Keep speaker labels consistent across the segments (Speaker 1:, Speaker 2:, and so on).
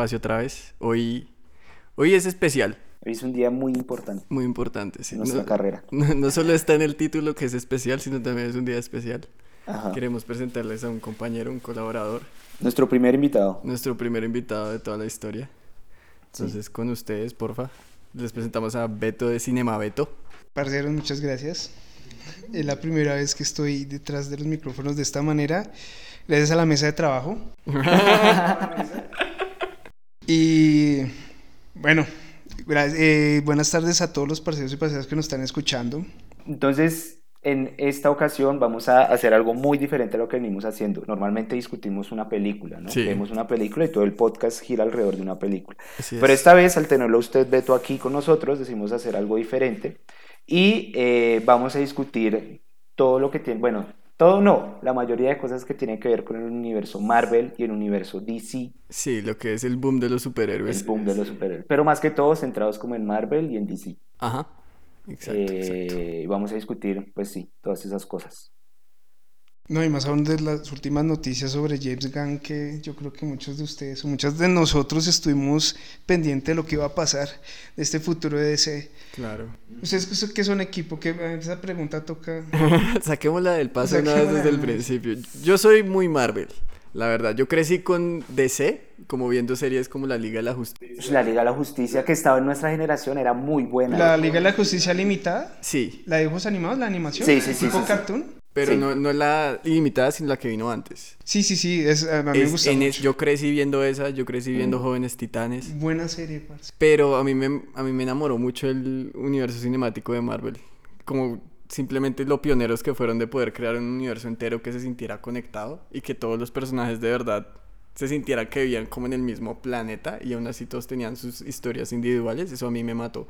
Speaker 1: espacio otra vez. Hoy, hoy es especial,
Speaker 2: Hoy es un día muy importante
Speaker 1: muy importante. sí.
Speaker 2: en nuestra
Speaker 1: No,
Speaker 2: carrera.
Speaker 1: no, no solo está en el título que es especial, sino también es un día especial.
Speaker 2: Ajá.
Speaker 1: Queremos presentarles a un compañero, un colaborador,
Speaker 2: Nuestro primer invitado.
Speaker 1: nuestro primer invitado de toda la historia. Entonces, con ustedes, porfa, les presentamos a Beto de Cinema Beto.
Speaker 3: Parceros, muchas gracias. Es la primera vez que estoy detrás de los micrófonos de esta manera, gracias a la mesa de trabajo. y bueno, eh, buenas tardes a todos los parceros y parceras que nos están escuchando.
Speaker 2: Entonces, en esta ocasión vamos a hacer algo muy diferente a lo que venimos haciendo. Normalmente discutimos una película, ¿no?
Speaker 1: Sí.
Speaker 2: Vemos una película y todo el podcast gira alrededor de una película.
Speaker 1: Así
Speaker 2: Pero
Speaker 1: es.
Speaker 2: esta vez, al tenerlo usted, Beto, aquí con nosotros, decidimos hacer algo diferente y eh, vamos a discutir todo lo que tiene, bueno, todo no, la mayoría de cosas que tienen que ver con el universo Marvel y el universo DC,
Speaker 1: Sí, lo que es el boom de los
Speaker 2: el
Speaker 1: superhéroes.
Speaker 2: boom de los superhéroes, pero más que todo centrados como en Marvel y en DC.
Speaker 1: Ajá. Exacto, exacto.
Speaker 2: Eh, y vamos a discutir, pues sí, todas esas cosas.
Speaker 3: No, y más aún de las últimas noticias sobre James Gunn, que yo creo que muchos de ustedes o muchos de nosotros estuvimos pendientes de lo que iba a pasar de este futuro de DC.
Speaker 1: Claro.
Speaker 3: ¿Ustedes qué- son equipo? que Esa pregunta toca...
Speaker 1: Saquémosla del paso una vez
Speaker 3: Saquémosla
Speaker 1: desde el principio. Yo soy muy Marvel, la verdad. Yo crecí con DC, como viendo series como La Liga de la Justicia.
Speaker 2: La Liga de la Justicia que estaba en nuestra generación era muy buena.
Speaker 3: La Liga de la Justicia Limitada,
Speaker 1: Sí,
Speaker 3: la de dibujos animados, la animación,
Speaker 2: Sí, sí, sí,
Speaker 3: tipo
Speaker 2: sí, sí.
Speaker 3: cartoon.
Speaker 1: Pero
Speaker 2: Sí.
Speaker 1: no, no la ilimitada, sino la que vino antes.
Speaker 3: Sí, sí, sí, es, a mí me
Speaker 1: Es-
Speaker 3: gusta
Speaker 1: en es-
Speaker 3: mucho.
Speaker 1: yo crecí viendo esa, yo crecí viendo
Speaker 2: Mm.
Speaker 1: Jóvenes Titanes.
Speaker 3: Buena serie, parce.
Speaker 1: Pero a mí, me, a mí me enamoró mucho el universo cinemático de Marvel. Como simplemente lo pioneros que fueron de poder crear un universo entero que se sintiera conectado y que todos los personajes de verdad se sintieran que vivían como en el mismo planeta y aún así todos tenían sus historias individuales. Eso a mí me mató.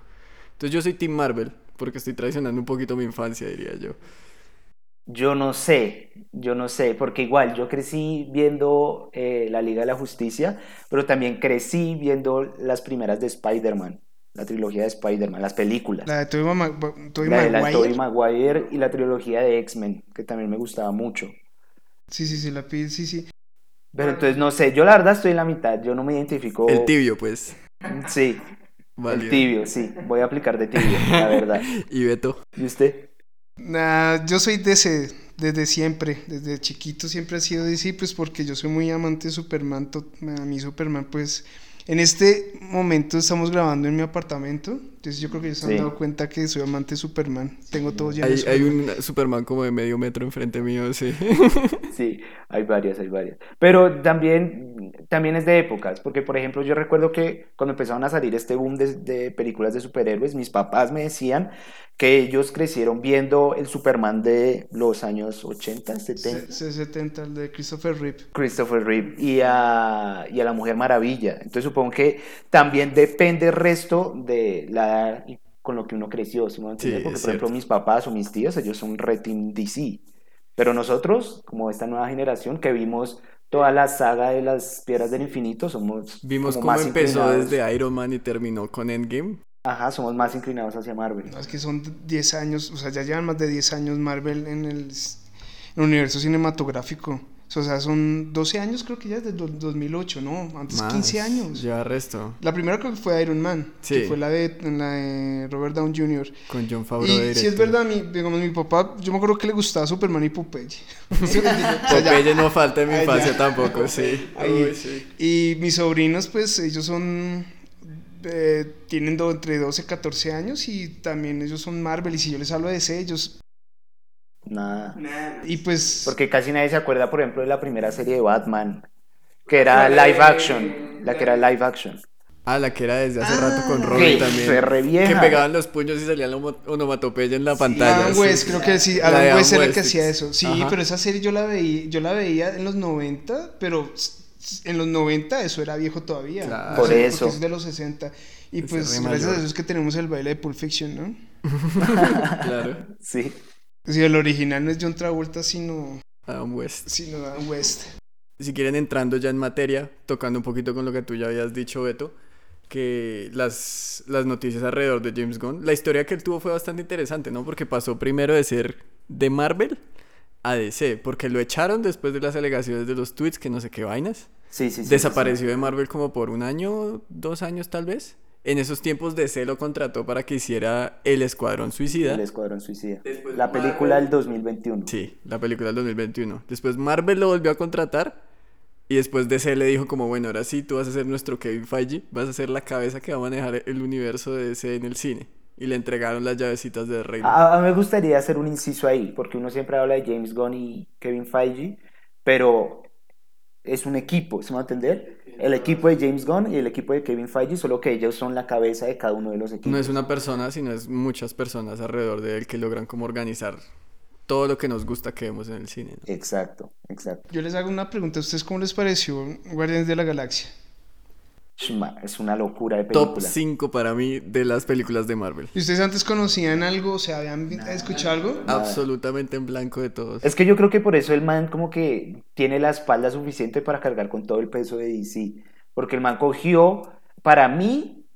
Speaker 1: Entonces yo soy Team Marvel porque estoy traicionando un poquito mi infancia, diría yo.
Speaker 2: Yo no sé, yo no sé, porque igual yo crecí viendo eh, la Liga de la Justicia, pero también crecí viendo las primeras de Spider-Man, la trilogía de Spider-Man, las películas.
Speaker 3: La de Tobey Ma- Tobey
Speaker 2: La de la
Speaker 3: Maguire.
Speaker 2: Tobey Maguire y la trilogía de X-Men, que también me gustaba mucho.
Speaker 3: Sí, sí, sí, la sí, sí.
Speaker 2: Pero entonces no sé, yo la verdad estoy en la mitad, yo no me identifico.
Speaker 1: El tibio, pues.
Speaker 2: Sí,
Speaker 1: Válido.
Speaker 2: el tibio, sí, voy a aplicar de tibio, la verdad.
Speaker 1: Y Beto.
Speaker 2: ¿Y usted?
Speaker 3: Nah, yo soy DC desde siempre, desde chiquito siempre he sido DC, pues porque yo soy muy amante de Superman, a mí Superman, pues en este momento estamos grabando en mi apartamento, entonces yo creo que ya se han
Speaker 2: Sí.
Speaker 3: dado cuenta que soy amante de Superman, tengo todo lleno de
Speaker 1: Hay, hay
Speaker 3: Superman.
Speaker 1: un Superman como de medio metro enfrente mío, sí.
Speaker 2: Sí, hay varias, hay varias. Pero también, también es de épocas, porque por ejemplo yo recuerdo que cuando empezaron a salir este boom de, de películas de superhéroes, mis papás me decían que ellos crecieron viendo el Superman de los años 80, 70.
Speaker 3: C- C70, el de Christopher Reeve.
Speaker 2: Christopher Reeve y a, y a la Mujer Maravilla. Entonces supongo que también depende el resto de la con lo que uno creció, ¿sí me?
Speaker 1: Sí,
Speaker 2: Porque por ejemplo mis papás o mis tíos, ellos son re team DC. Pero nosotros, como esta nueva generación que vimos toda la saga de las Piedras del Infinito, somos
Speaker 1: Vimos
Speaker 2: como
Speaker 1: cómo
Speaker 2: más
Speaker 1: empezó desde Iron Man y terminó con Endgame.
Speaker 2: Ajá, somos más inclinados hacia Marvel.
Speaker 3: No, es que son 10 años, o sea, ya llevan más de 10 años Marvel en el, s- en el universo cinematográfico. O sea, son 12 años creo que ya desde el 2008, ¿no? Antes 15
Speaker 1: Más,
Speaker 3: años.
Speaker 1: Ya resto.
Speaker 3: La primera creo que fue Iron Man,
Speaker 1: Sí.
Speaker 3: que fue la de, la de Robert Downey Jr.
Speaker 1: Con John Favreau
Speaker 3: Y
Speaker 1: de
Speaker 3: si es verdad, mi, digamos, mi papá, yo me acuerdo que le gustaba Superman y Popeye.
Speaker 1: Popeye no falta en mi infancia tampoco, sí.
Speaker 3: Ahí.
Speaker 1: Uy, sí.
Speaker 3: Y mis sobrinos, pues ellos son, eh, tienen do- entre 12 y 14 años y también ellos son Marvel. Y si yo les hablo de ese, ellos...
Speaker 2: Nada.
Speaker 3: Y pues...
Speaker 2: Porque casi nadie se acuerda, por ejemplo, de la primera serie de Batman, que era live action, la que era live action.
Speaker 1: Ah, la que era desde hace
Speaker 3: Ah,
Speaker 1: rato con Robin
Speaker 2: que
Speaker 1: también.
Speaker 2: re.
Speaker 1: Que pegaban los puños y salía la onomatopeya en la pantalla.
Speaker 3: Adam
Speaker 1: sí.
Speaker 3: West, creo que sí, Adam West era el que hacía eso. Sí,
Speaker 1: Ajá.
Speaker 3: pero esa serie yo la veía, yo la veía en los 90, pero en los 90 eso era viejo todavía.
Speaker 1: Claro.
Speaker 2: Por eso.
Speaker 3: es de los 60. Y
Speaker 1: Ese
Speaker 3: pues gracias a eso es que tenemos el baile de Pulp Fiction, ¿no?
Speaker 1: Claro.
Speaker 2: Sí.
Speaker 3: Sí, el original no es John Travolta, sino,
Speaker 1: Adam West.
Speaker 3: sino Adam West.
Speaker 1: Si quieren entrando ya en materia, tocando un poquito con lo que tú ya habías dicho, Beto, que las, las noticias alrededor de James Gunn, la historia que él tuvo fue bastante interesante, ¿no? Porque pasó primero de ser de Marvel a DC, porque lo echaron después de las alegaciones de los tweets, que no sé qué vainas.
Speaker 2: Sí, sí, sí.
Speaker 1: Desapareció de Marvel como por un año, dos años tal vez. En esos tiempos DC lo contrató para que hiciera El Escuadrón Suicida.
Speaker 2: El Escuadrón Suicida. la película del 2021.
Speaker 1: Sí, la película del 2021. Después Marvel lo volvió a contratar y después DC le dijo como, bueno, ahora sí, tú vas a ser nuestro Kevin Feige, vas a ser la cabeza que va a manejar el universo de DC en el cine. Y le entregaron las llavecitas de Rey.
Speaker 2: A, a mí me gustaría hacer un inciso ahí, porque uno siempre habla de James Gunn y Kevin Feige, pero es un equipo, ¿se me va a entender? El equipo de James Gunn y el equipo de Kevin Feige, solo que ellos son la cabeza de cada uno de los equipos.
Speaker 1: No es una persona, sino es muchas personas alrededor de él que logran como organizar todo lo que nos gusta que vemos en el cine. ¿no?
Speaker 2: Exacto, exacto.
Speaker 3: Yo les hago una pregunta, ¿a ustedes cómo les pareció Guardianes de la Galaxia?
Speaker 2: Es una locura de película.
Speaker 1: Top 5 para mí de las películas de Marvel.
Speaker 3: ¿Y ustedes antes conocían algo? O sea, ¿habían nada, escuchado algo?
Speaker 1: Nada. Absolutamente en blanco de todos.
Speaker 2: Es que yo creo que por eso el man como que tiene la espalda suficiente para cargar con todo el peso de DC. Porque el man cogió, para mí,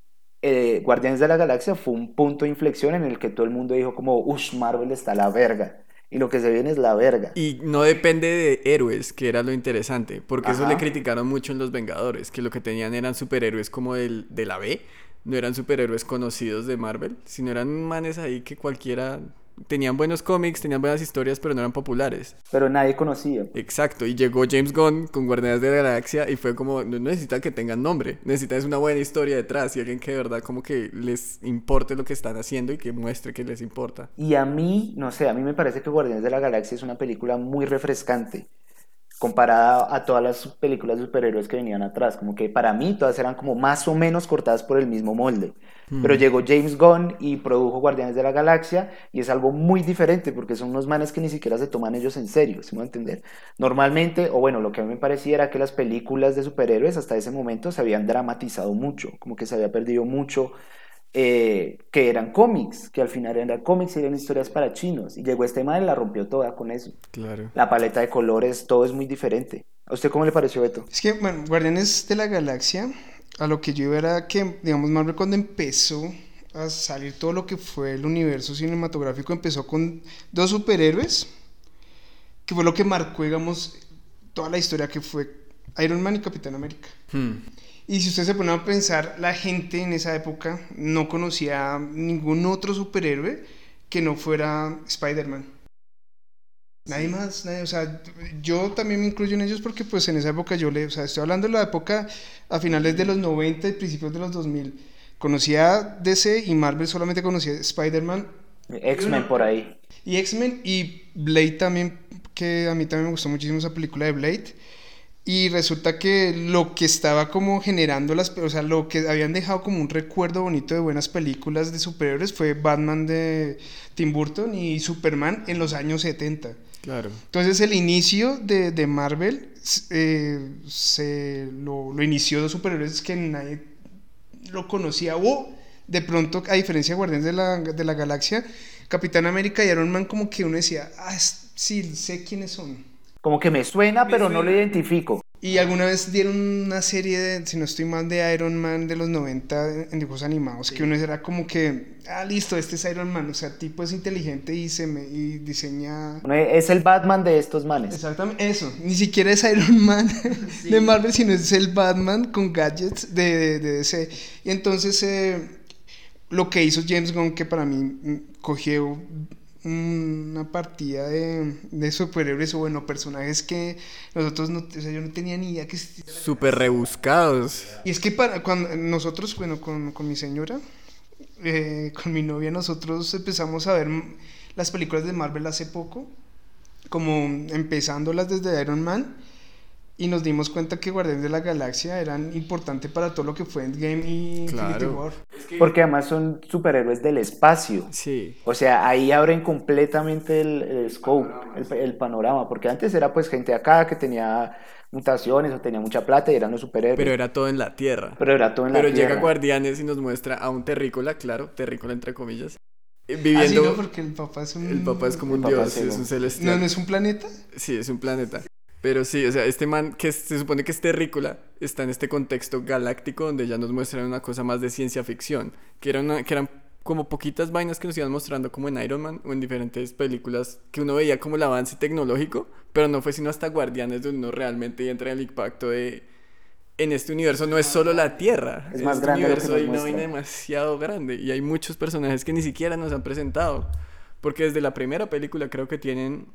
Speaker 2: eh, Guardianes de la Galaxia fue un punto de inflexión en el que todo el mundo dijo como, uff, Marvel está a la verga. Y lo que se viene es la verga.
Speaker 1: Y no depende de héroes, que era lo interesante. Porque Ajá. eso le criticaron mucho en Los Vengadores, que lo que tenían eran superhéroes como del, de la B. No eran superhéroes conocidos de Marvel, sino eran manes ahí que cualquiera tenían buenos cómics, tenían buenas historias, pero no eran populares.
Speaker 2: Pero nadie conocía.
Speaker 1: Exacto, y llegó James Gunn con Guardianes de la Galaxia y fue como, no necesitan que tengan nombre, necesitan una buena historia detrás y alguien que de verdad como que les importe lo que están haciendo y que muestre que les importa.
Speaker 2: Y a mí, no sé, a mí me parece que Guardianes de la Galaxia es una película muy refrescante comparada a todas las películas de superhéroes que venían atrás, como que para mí todas eran como más o menos cortadas por el mismo molde. Mm. Pero llegó James Gunn y produjo Guardianes de la Galaxia y es algo muy diferente porque son unos manes que ni siquiera se toman ellos en serio, ¿sí me a entender? Normalmente, o bueno, lo que a mí me parecía era que las películas de superhéroes hasta ese momento se habían dramatizado mucho, como que se había perdido mucho eh, que eran cómics, que al final eran cómics y eran historias para chinos. Y llegó este man y la rompió toda con eso.
Speaker 1: Claro.
Speaker 2: La paleta de colores, todo es muy diferente. ¿A usted cómo le pareció, Beto?
Speaker 3: Es que, bueno, Guardianes de la Galaxia, a lo que yo iba era que, digamos, Marvel cuando empezó a salir todo lo que fue el universo cinematográfico, empezó con dos superhéroes, que fue lo que marcó, digamos, toda la historia que fue Iron Man y Capitán América.
Speaker 1: Hmm.
Speaker 3: Y si usted se pone a pensar, la gente en esa época no conocía ningún otro superhéroe que no fuera Spider-Man. Nadie más, nadie, o sea, yo también me incluyo en ellos porque pues en esa época yo le, o sea, estoy hablando de la época a finales de los 90 y principios de los 2000. Conocía DC y Marvel solamente conocía Spider-Man.
Speaker 2: X-Men por ahí.
Speaker 3: Y X-Men y Blade también, que a mí también me gustó muchísimo esa película de Blade. Y resulta que lo que estaba como generando las, o sea, lo que habían dejado como un recuerdo bonito de buenas películas de superhéroes fue Batman de Tim Burton y Superman en los años 70.
Speaker 1: Claro.
Speaker 3: Entonces el inicio de, de Marvel eh, se lo, lo, inició de superhéroes que nadie lo conocía. O de pronto, a diferencia de Guardianes de la, de la Galaxia, Capitán América y Iron Man como que uno decía, ah, sí, sé quiénes son.
Speaker 2: Como que me suena, me pero suena. no lo identifico.
Speaker 3: Y alguna vez dieron una serie, de, si no estoy mal, de Iron Man de los 90 en dibujos animados, sí. que uno era como que, ah, listo, este es Iron Man, o sea, tipo es inteligente y, se me, y diseña...
Speaker 2: Es el Batman de estos manes.
Speaker 3: Exactamente, eso, ni siquiera es Iron Man sí. de Marvel, sino es el Batman con gadgets de, de, de DC. Y entonces, eh, lo que hizo James Gunn, que para mí mm, cogió una partida de, de, superhéroes o bueno, personajes que nosotros no, o sea, yo no tenía ni idea que
Speaker 1: Súper rebuscados.
Speaker 3: Y es que para cuando nosotros, bueno, con, con mi señora, eh, con mi novia, nosotros empezamos a ver las películas de Marvel hace poco, como empezándolas desde Iron Man. Y nos dimos cuenta que Guardianes de la Galaxia eran importantes para todo lo que fue Endgame y
Speaker 1: claro.
Speaker 3: Infinity War.
Speaker 2: Porque además son superhéroes del espacio.
Speaker 1: Sí.
Speaker 2: O sea, ahí abren completamente el, el scope, el, el, panorama. Porque antes era pues gente acá que tenía mutaciones o tenía mucha plata y eran los superhéroes.
Speaker 1: Pero era todo en la Tierra.
Speaker 2: Pero era todo en la
Speaker 1: Pero
Speaker 2: Tierra.
Speaker 1: llega Guardianes y nos muestra a un terrícola, claro, terrícola entre comillas. Viviendo...
Speaker 3: Ah, sí, no, porque el papá es un...
Speaker 1: El papá es como un dios, es un celestial.
Speaker 3: ¿No, ¿No es un planeta?
Speaker 1: Sí, es un planeta. Pero sí, o sea, este man que se supone que es terrícola está en este contexto galáctico donde ya nos muestran una cosa más de ciencia ficción, que, era una, que eran como poquitas vainas que nos iban mostrando como en Iron Man o en diferentes películas que uno veía como el avance tecnológico, pero no fue sino hasta Guardianes donde uno realmente entra en el impacto de en este universo no es solo la Tierra,
Speaker 2: Es más
Speaker 1: este
Speaker 2: grande lo que
Speaker 1: universo
Speaker 2: nos
Speaker 1: hay una
Speaker 2: muestra.
Speaker 1: vaina demasiado grande y hay muchos personajes que ni siquiera nos han presentado, porque desde la primera película creo que tienen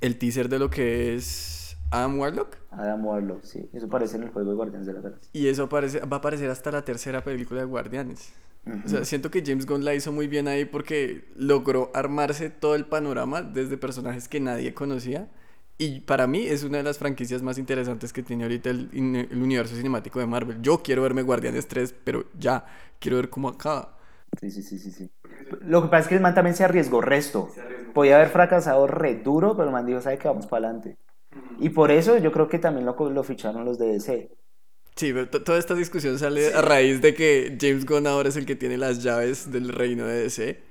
Speaker 1: el teaser de lo que es Adam Warlock
Speaker 2: Adam Warlock, sí. Eso parece en el juego de Guardianes de la Galaxia.
Speaker 1: y eso aparece, va a aparecer hasta la tercera película de Guardianes. O sea, siento que James Gunn la hizo muy bien ahí porque logró armarse todo el panorama desde personajes que nadie conocía. Y para mí es una de las franquicias más interesantes que tiene ahorita el, universo cinemático de Marvel. Yo quiero verme Guardianes 3, pero ya, quiero ver cómo acaba.
Speaker 2: Sí, sí, sí, sí, sí. Lo que pasa es que el man también se arriesgó resto. Podía haber fracasado re duro, pero el man dijo, ¿sabe que vamos para adelante? Y por eso yo creo que también lo, lo ficharon los de DC.
Speaker 1: Sí, pero to- toda esta discusión sale a raíz de que James Gunn ahora es el que tiene las llaves del reino de DC.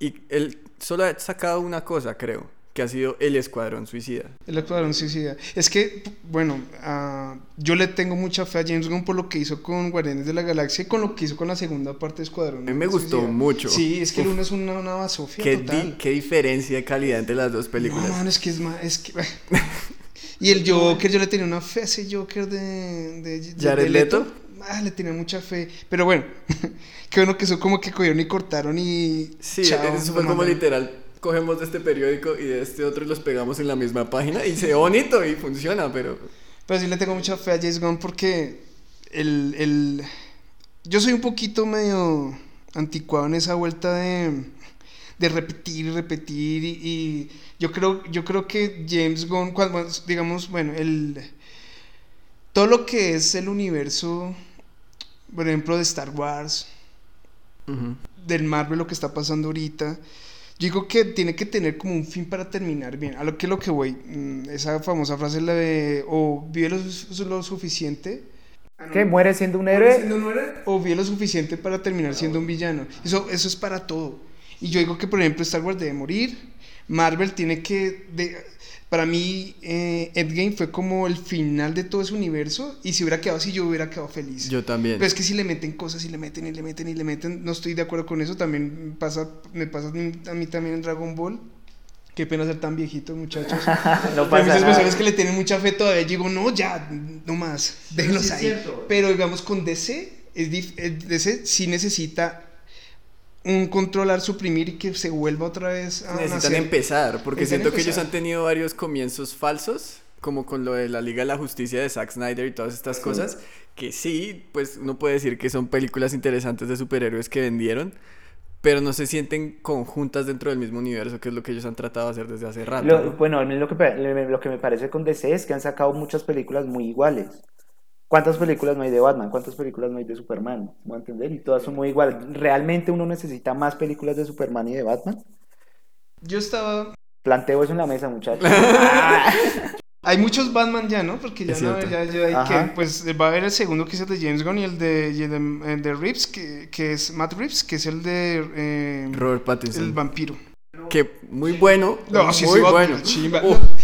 Speaker 1: Y él solo ha sacado una cosa, creo, que ha sido el Escuadrón Suicida.
Speaker 3: El Escuadrón Suicida. Es que, bueno, ah, yo le tengo mucha fe a James Gunn por lo que hizo con Guardianes de la Galaxia y con lo que hizo con la segunda parte de Escuadrón.
Speaker 1: A mí me gustó
Speaker 3: Suicida.
Speaker 1: mucho.
Speaker 3: Sí, es que el
Speaker 1: Uf.
Speaker 3: uno es una, una basofia
Speaker 1: ¿Qué,
Speaker 3: total.
Speaker 1: di- qué diferencia de calidad entre las dos
Speaker 3: No,
Speaker 1: películas.
Speaker 3: mano, es que es más. Es que... y el Joker, yo le tenía una fe a ese Joker de. de, de-
Speaker 1: ¿Jared
Speaker 3: de
Speaker 1: Leto?
Speaker 3: Ah, le tenía mucha fe. Pero bueno, qué bueno que eso como que cogieron y cortaron y.
Speaker 1: Sí,
Speaker 3: chao,
Speaker 1: eso fue como literal. Cogemos de este periódico y de este otro y los pegamos en la misma página y se ve bonito y funciona, pero
Speaker 3: Pero sí le tengo mucha fe a James Gunn porque el, el... yo soy un poquito medio anticuado en esa vuelta de, de repetir y repetir y, y yo creo yo creo que James Gunn cuando digamos bueno el todo lo que es el universo por ejemplo de Star Wars del Marvel lo que está pasando ahorita. Yo digo que tiene que tener como un fin para terminar bien. A lo que lo que voy, mm, esa famosa frase la de o vive lo, lo suficiente.
Speaker 2: ¿Qué? ¿Muere siendo un héroe?
Speaker 3: O vive lo suficiente para terminar siendo un villano. Eso, eso es para todo. Y yo digo que, por ejemplo, Star Wars debe morir. Marvel tiene que. de- para mí, eh, Endgame fue como el final de todo ese universo. Y si hubiera quedado así, yo hubiera quedado feliz.
Speaker 1: yo también.
Speaker 3: Pero es que si le meten cosas y le meten y le meten y le meten, no estoy de acuerdo con eso. También pasa, me pasa a mí también en Dragon Ball. Qué pena ser tan viejito, muchachos.
Speaker 2: No
Speaker 3: Hay
Speaker 2: pasa
Speaker 3: muchas
Speaker 2: nada.
Speaker 3: personas que le tienen mucha fe todavía. Yo digo, no, ya, no más, déjenlos
Speaker 2: sí
Speaker 3: ahí.
Speaker 2: cierto.
Speaker 3: Pero digamos, con DC, es dif- eh, DC sí necesita un controlar, suprimir y que se vuelva otra vez a
Speaker 1: Necesitan
Speaker 3: nacer.
Speaker 1: empezar, porque
Speaker 3: Necesitan
Speaker 1: siento que ellos
Speaker 3: empezar.
Speaker 1: han tenido varios comienzos falsos, como con lo de la Liga de la Justicia de Zack Snyder y todas estas cosas, que sí, pues uno puede decir que son películas interesantes de superhéroes que vendieron, pero no se sienten conjuntas dentro del mismo universo, que es lo que ellos han tratado de hacer desde hace rato.
Speaker 2: Lo-
Speaker 1: ¿no?
Speaker 2: bueno, a mí lo que, lo que me parece con DC es que han sacado muchas películas muy iguales. ¿Cuántas películas no hay de Batman? ¿Cuántas películas no hay de Superman? ¿Me voy a entender? Y todas son muy iguales. ¿Realmente uno necesita más películas de Superman y de Batman?
Speaker 3: Yo estaba.
Speaker 2: Planteo eso en la mesa, muchachos. Ah.
Speaker 3: Hay muchos Batman ya, ¿no? Porque ya, no, ya, ya hay
Speaker 2: Ajá.
Speaker 3: que, pues va a haber el segundo que es el de James Gunn y el de, y el de, el de Reeves, que, que es Matt Reeves, que es el de eh,
Speaker 1: Robert
Speaker 3: el
Speaker 1: Pattinson.
Speaker 3: vampiro.
Speaker 1: Que muy bueno.
Speaker 3: No, sí,
Speaker 1: muy bueno.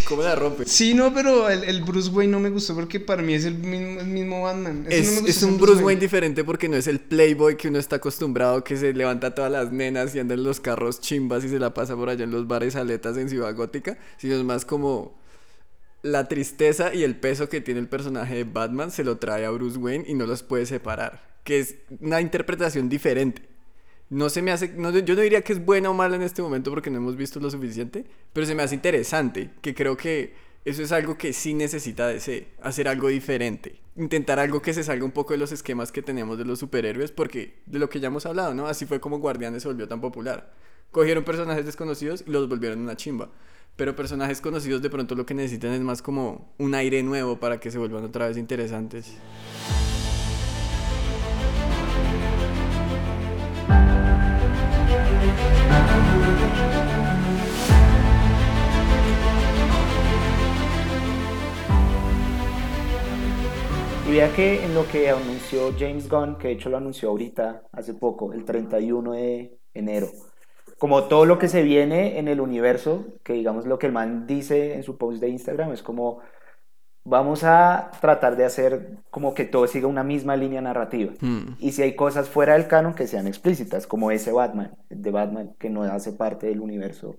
Speaker 1: Cómo la rompe.
Speaker 3: Sí, no, pero el, el Bruce Wayne no me gustó porque para mí es el mismo, el mismo Batman. Ese
Speaker 1: Es,
Speaker 3: no me gustó,
Speaker 1: es un Bruce Wayne diferente porque no es el playboy que uno está acostumbrado, que se levanta a todas las nenas y anda en los carros chimbas y se la pasa por allá en los bares aletas en Ciudad Gótica, sino es más como la tristeza y el peso que tiene el personaje de Batman se lo trae a Bruce Wayne y no los puede separar, que es una interpretación diferente. No se me hace, no, yo no diría que es buena o mala en este momento porque no hemos visto lo suficiente, pero se me hace interesante, que creo que eso es algo que sí necesita DC, hacer algo diferente, intentar algo que se salga un poco de los esquemas que tenemos de los superhéroes, porque de lo que ya hemos hablado, ¿no? Así fue como Guardianes se volvió tan popular. Cogieron personajes desconocidos y los volvieron una chimba. Pero personajes conocidos de pronto lo que necesitan es más como un aire nuevo para que se vuelvan otra vez interesantes.
Speaker 2: Vea que en lo que anunció James Gunn, que de hecho lo anunció ahorita, hace poco, el 31 de enero, como todo lo que se viene en el universo, que digamos lo que el man dice en su post de Instagram, es como vamos a tratar de hacer como que todo siga una misma línea narrativa.
Speaker 1: Hmm.
Speaker 2: Y si hay cosas fuera del canon que sean explícitas, como ese Batman, de Batman, que no hace parte del universo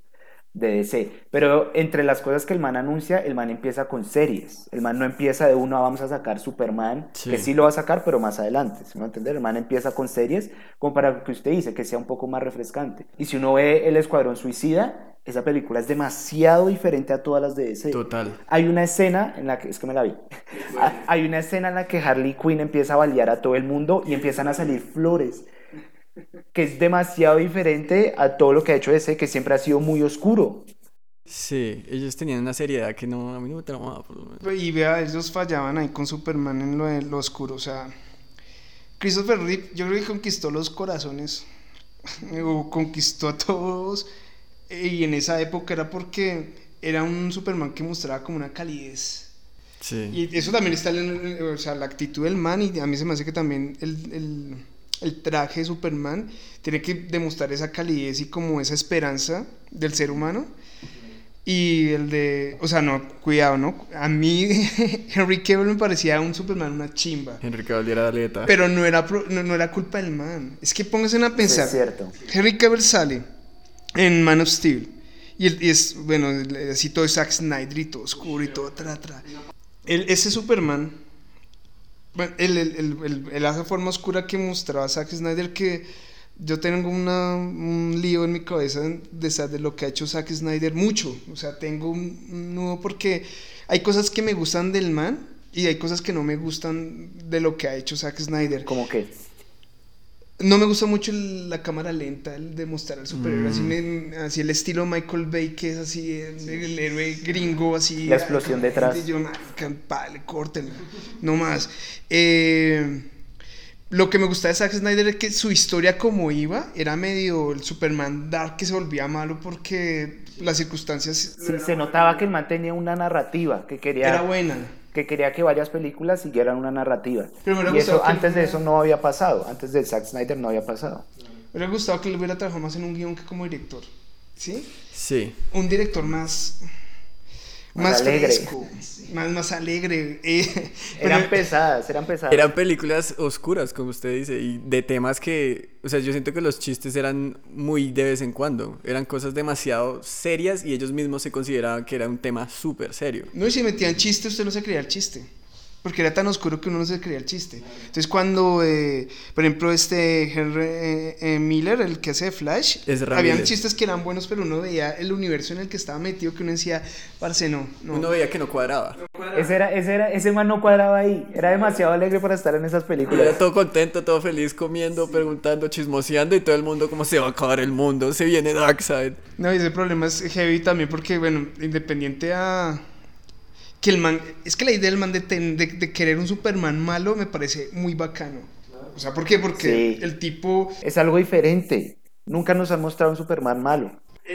Speaker 2: de DC. Pero entre las cosas que el man anuncia, el man empieza con series. El man no empieza de uno, vamos a sacar Superman,
Speaker 1: Sí.
Speaker 2: que sí lo va a sacar, pero más adelante. ¿sí me va a entender? El man empieza con series como para lo que usted dice, que sea un poco más refrescante. Y si uno ve El Escuadrón Suicida, esa película es demasiado diferente a todas las de DC.
Speaker 1: Total.
Speaker 2: Hay una escena en la que, es que me la vi, Ah, hay una escena en la que Harley Quinn empieza a balear a todo el mundo y empiezan a salir flores, que es demasiado diferente a todo lo que ha hecho DC, que siempre ha sido muy oscuro.
Speaker 1: Sí, ellos tenían una seriedad que no, a mí no me tramaba, por lo menos.
Speaker 3: Y vea, ellos fallaban ahí con Superman en lo, de lo oscuro. O sea, Christopher Reeve, yo creo que conquistó los corazones. o conquistó a todos. Y en esa época era porque era un Superman que mostraba como una calidez.
Speaker 1: Sí.
Speaker 3: Y eso también está en o sea, la actitud del man. Y a mí se me hace que también el, el, el traje de Superman tiene que demostrar esa calidez y como esa esperanza del ser humano. Y el de, o sea, no, cuidado, ¿no? A mí Henry Cavill me parecía un Superman una chimba.
Speaker 1: Enrique Valdiera Daleta.
Speaker 3: Pero no era, no, no era culpa del man. Es que pónganse a pensar.
Speaker 2: es cierto.
Speaker 3: Henry Cavill sale en Man of Steel. Y, el- y es, bueno, así todo es Zack Snyder y todo oscuro y todo tra, tra. El- ese Superman, el, el, el, el- forma oscura que mostraba Zack Snyder, que yo tengo una, un lío en mi cabeza de, de lo que ha hecho Zack Snyder, mucho. O sea, tengo un, un nudo porque hay cosas que me gustan del man y hay cosas que no me gustan de lo que ha hecho Zack Snyder.
Speaker 2: Como que,
Speaker 3: No me gusta mucho el- la cámara lenta, el de mostrar al superhéroe, así, me- así el estilo Michael Bay, que es así, el, el héroe gringo, así.
Speaker 2: La explosión
Speaker 3: ay,
Speaker 2: detrás.
Speaker 3: y yo, vale, córtenla, no más. Eh, lo que me gustaba de Zack Snyder es que su historia como iba, era medio el Superman Dark que se volvía malo porque las circunstancias
Speaker 2: sí, se notaba que el man tenía una narrativa, que
Speaker 3: era
Speaker 2: quería,
Speaker 3: buena.
Speaker 2: Que quería que varias películas siguieran una narrativa.
Speaker 3: Pero
Speaker 2: Y eso, antes de eso no había pasado, antes de Zack Snyder no había pasado.
Speaker 3: Me hubiera gustado que le hubiera trabajado más en un guion que como director, ¿sí?
Speaker 1: Sí.
Speaker 3: un director más
Speaker 2: Más
Speaker 3: más,
Speaker 2: alegre.
Speaker 3: fresco, más más alegre. eh,
Speaker 2: Eran
Speaker 3: pero-
Speaker 2: pesadas, eran pesadas.
Speaker 1: Eran películas oscuras, como usted dice, y de temas que, o sea, yo siento que los chistes eran muy de vez en cuando. Eran cosas demasiado serias y ellos mismos se consideraban que era un tema súper serio.
Speaker 3: no, y si metían chiste, usted no se creía el chiste. Porque era tan oscuro que uno no se creía el chiste. Entonces, cuando, eh, por ejemplo, este Henry eh, eh, Miller, el que hace de Flash, habían chistes que eran buenos, pero uno veía el universo en el que estaba metido que uno decía, parce, no, no.
Speaker 1: Uno veía que no cuadraba.
Speaker 2: Ese, era, ese, era, ese man no cuadraba ahí. Era demasiado alegre para estar en esas
Speaker 1: Era
Speaker 2: películas.
Speaker 1: todo contento, todo feliz, comiendo, preguntando, chismoseando y todo el mundo como se va a acabar el mundo, se viene Darkseid.
Speaker 3: No, y ese problema es heavy también porque, bueno, independiente a... Que el man... Es que la idea del man de, ten- de, de querer un Superman malo me parece muy bacano. O sea, ¿por qué? Porque
Speaker 2: Sí.
Speaker 3: el tipo...
Speaker 2: Es algo diferente. Nunca nos han mostrado un Superman malo.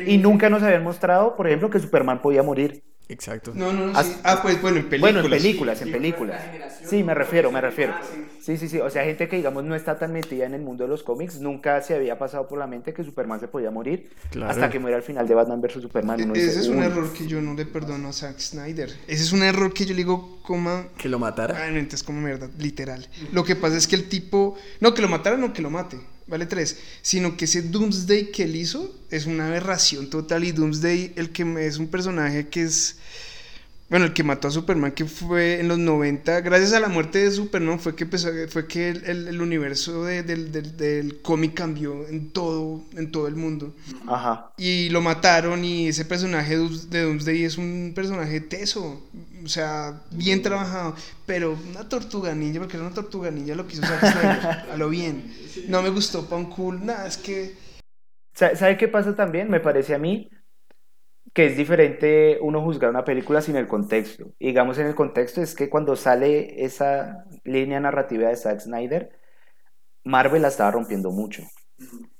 Speaker 2: Y nunca nos habían mostrado, por ejemplo, que Superman podía morir.
Speaker 1: Exacto.
Speaker 3: No, no, no, sí. Ah, pues bueno, en películas.
Speaker 2: Bueno, en películas, en películas. Sí, me refiero, me refiero. Sí, sí, sí. O sea, gente que, digamos, no está tan metida en el mundo de los cómics, nunca se había pasado por la mente que Superman se podía morir
Speaker 1: Claro.
Speaker 2: hasta que muera al final de Batman vs. Superman. Uno
Speaker 3: E- Ese
Speaker 2: dice,
Speaker 3: es un
Speaker 2: "Uy".
Speaker 3: error que yo no le perdono a Zack Snyder. Ese es un error que yo le digo, coma...
Speaker 1: Que lo matara.
Speaker 3: Ah, no, entonces como mierda, literal. Lo que pasa es que el tipo, no que lo matara, no que lo mate, vale tres, sino que ese Doomsday que él hizo es una aberración total y Doomsday, el que es un personaje que es, bueno, el que mató a Superman, que fue en los 90, gracias a la muerte de Superman fue que empezó, fue que el, el- el universo de- del, del- del cómic cambió en todo, en todo el mundo.
Speaker 2: Ajá.
Speaker 3: Y lo mataron y ese personaje de Doomsday es un personaje teso, o sea, bien trabajado, pero una tortuga ninja, porque era una tortuga ninja lo quiso Zack Snyder, a lo bien. No me gustó Pan Cool, nada, es que...
Speaker 2: Sa- ¿Sabe qué pasa también? Me parece a mí que es diferente uno juzgar una película sin el contexto. Y digamos en el contexto es que cuando sale esa línea narrativa de Zack Snyder, Marvel la estaba rompiendo mucho.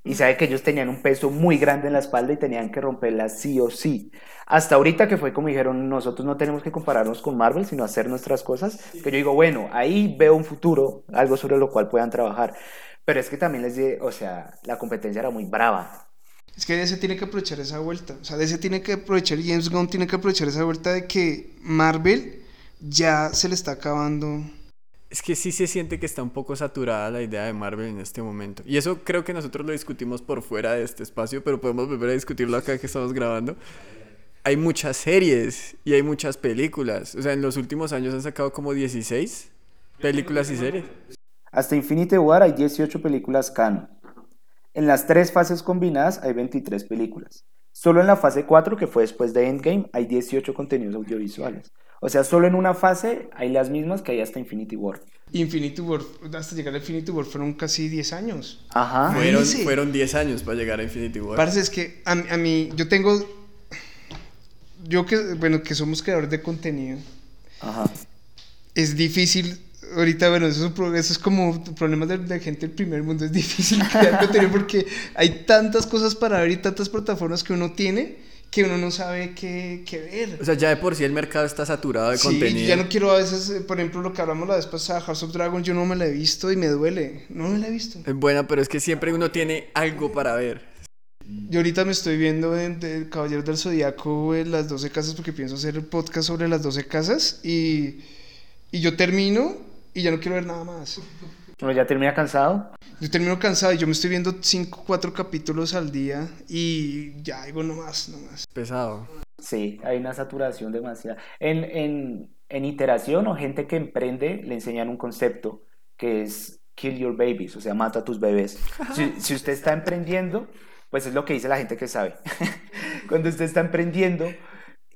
Speaker 2: Y sabe que ellos tenían un peso muy grande en la espalda y tenían que romperla sí o sí. Hasta ahorita que fue como dijeron, nosotros no tenemos que compararnos con Marvel, sino hacer nuestras cosas, que yo digo, bueno, ahí veo un futuro, algo sobre lo cual puedan trabajar. Pero es que también les di, o sea, la competencia era muy brava.
Speaker 3: Es que DC tiene que aprovechar esa vuelta. O sea, DC tiene que aprovechar, James Gunn tiene que aprovechar esa vuelta de que Marvel ya se le está acabando.
Speaker 1: Es que sí se siente que está un poco saturada la idea de Marvel en este momento. Y eso creo que nosotros lo discutimos por fuera de este espacio, pero podemos volver a discutirlo acá que estamos grabando. Hay muchas series y hay muchas películas. O sea, en los últimos años han sacado como 16 películas y series.
Speaker 2: Hasta Infinity War hay 18 películas canon. En las tres fases combinadas hay 23 películas. Solo en la fase 4, que fue después de Endgame, hay 18 contenidos audiovisuales. O sea, solo en una fase hay las mismas que hay hasta Infinity War.
Speaker 3: Infinity War, hasta llegar a Infinity War fueron casi 10 años.
Speaker 2: Ajá.
Speaker 1: Fueron, fueron 10 años para llegar a Infinity War.
Speaker 3: Parece es que a, mí- a mí, yo tengo, yo que, bueno, que somos creadores de contenido,
Speaker 2: Ajá.
Speaker 3: es difícil, ahorita, bueno, eso es, un eso es como problemas de, de gente del primer mundo, es difícil crear contenido porque hay tantas cosas para ver y tantas plataformas que uno tiene que uno no sabe qué, qué ver.
Speaker 1: O sea, ya de por sí el mercado está saturado de
Speaker 3: Sí,
Speaker 1: contenido.
Speaker 3: ya no quiero a veces, eh, por ejemplo, lo que hablamos la vez pasada, House of Dragon, yo no me la he visto y me duele, no me la he visto.
Speaker 1: Es buena, pero es que siempre uno tiene algo para ver.
Speaker 3: Yo ahorita me estoy viendo en de Caballeros del Zodíaco en las 12 casas porque pienso hacer el podcast sobre las 12 casas y, y yo termino y ya no quiero ver nada más.
Speaker 2: Uno ya termina cansado.
Speaker 3: Yo termino cansado y yo me estoy viendo 5 4 capítulos al día y ya digo no más, no más.
Speaker 1: Pesado.
Speaker 2: Sí, hay una saturación demasiada. En, en, en iteración o gente que emprende le enseñan un concepto que es kill your babies, o sea, mata a tus bebés. Si, si usted está emprendiendo, pues es lo que dice la gente que sabe. Cuando usted está emprendiendo,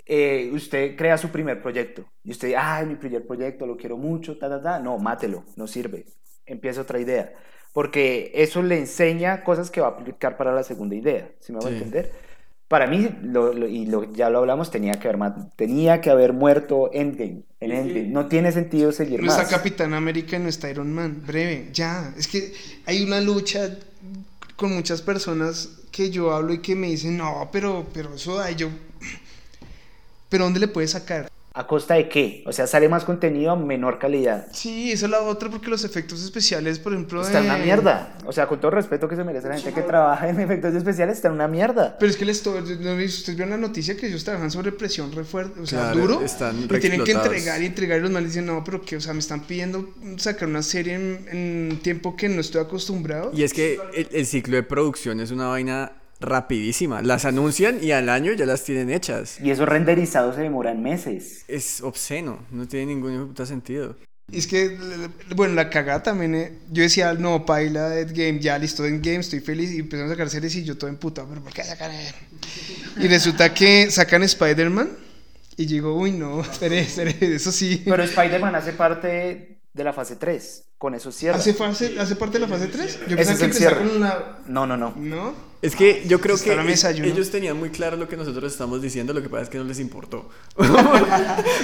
Speaker 2: eh, usted crea su primer proyecto y usted dice, ah, mi primer proyecto, lo quiero mucho, ta, ta, ta. No, mátelo, no sirve. Empieza otra idea. Porque eso le enseña cosas que va a aplicar para la segunda idea. ¿Sí me va a
Speaker 1: Sí.
Speaker 2: entender? Para mí, lo- lo- y lo- ya lo hablamos, tenía que haber, tenía que haber muerto Endgame. En Endgame. No tiene sentido seguir
Speaker 3: No está
Speaker 2: más.
Speaker 3: Capitán América y no está Iron Man, breve, ya. Es que hay una lucha con muchas personas que yo hablo y que me dicen, no, pero, pero eso da, yo, pero ¿dónde le puedes sacar?
Speaker 2: ¿A costa de qué? O sea, sale más contenido a menor calidad.
Speaker 3: Sí, esa es la otra porque los efectos especiales, por ejemplo,
Speaker 2: Está en una mierda. O sea, con todo el respeto que se merece la gente que trabaja en efectos especiales, está en una mierda.
Speaker 3: Pero es que les estoy, no, ustedes vieron la noticia que ellos trabajan sobre presión re fuerte, o sea,
Speaker 1: Claro,
Speaker 3: duro.
Speaker 1: están
Speaker 3: y tienen que entregar y entregar y los manes dicen, no, pero que, o sea, me están pidiendo sacar una serie en, tiempo que no estoy acostumbrado.
Speaker 1: Y es que el, el ciclo de producción es una vaina rapidísima. Las anuncian y al año ya las tienen hechas.
Speaker 2: Y esos renderizados se demoran meses.
Speaker 1: Es obsceno, no tiene ningún puta sentido.
Speaker 3: Y es que, bueno, la cagada también, eh, yo decía, no, paila, Endgame, ya listo, Endgame, estoy feliz, y empezaron a sacar series y yo todo emputado, pero ¿por qué sacan? Y resulta que sacan Spider-Man, y yo digo, uy, no, espere, espere, eso sí.
Speaker 2: Pero Spider-Man hace parte de la fase 3. Con eso cierra.
Speaker 3: ¿Hace, fase, ¿Hace parte de la fase 3? Yo
Speaker 2: Ese
Speaker 3: pensaba
Speaker 2: es
Speaker 3: que
Speaker 2: cierre.
Speaker 3: con la...
Speaker 2: No, no, no.
Speaker 3: ¿No?
Speaker 1: Es que yo creo que ellos tenían muy claro lo que nosotros estamos diciendo, lo que pasa es que no les importó.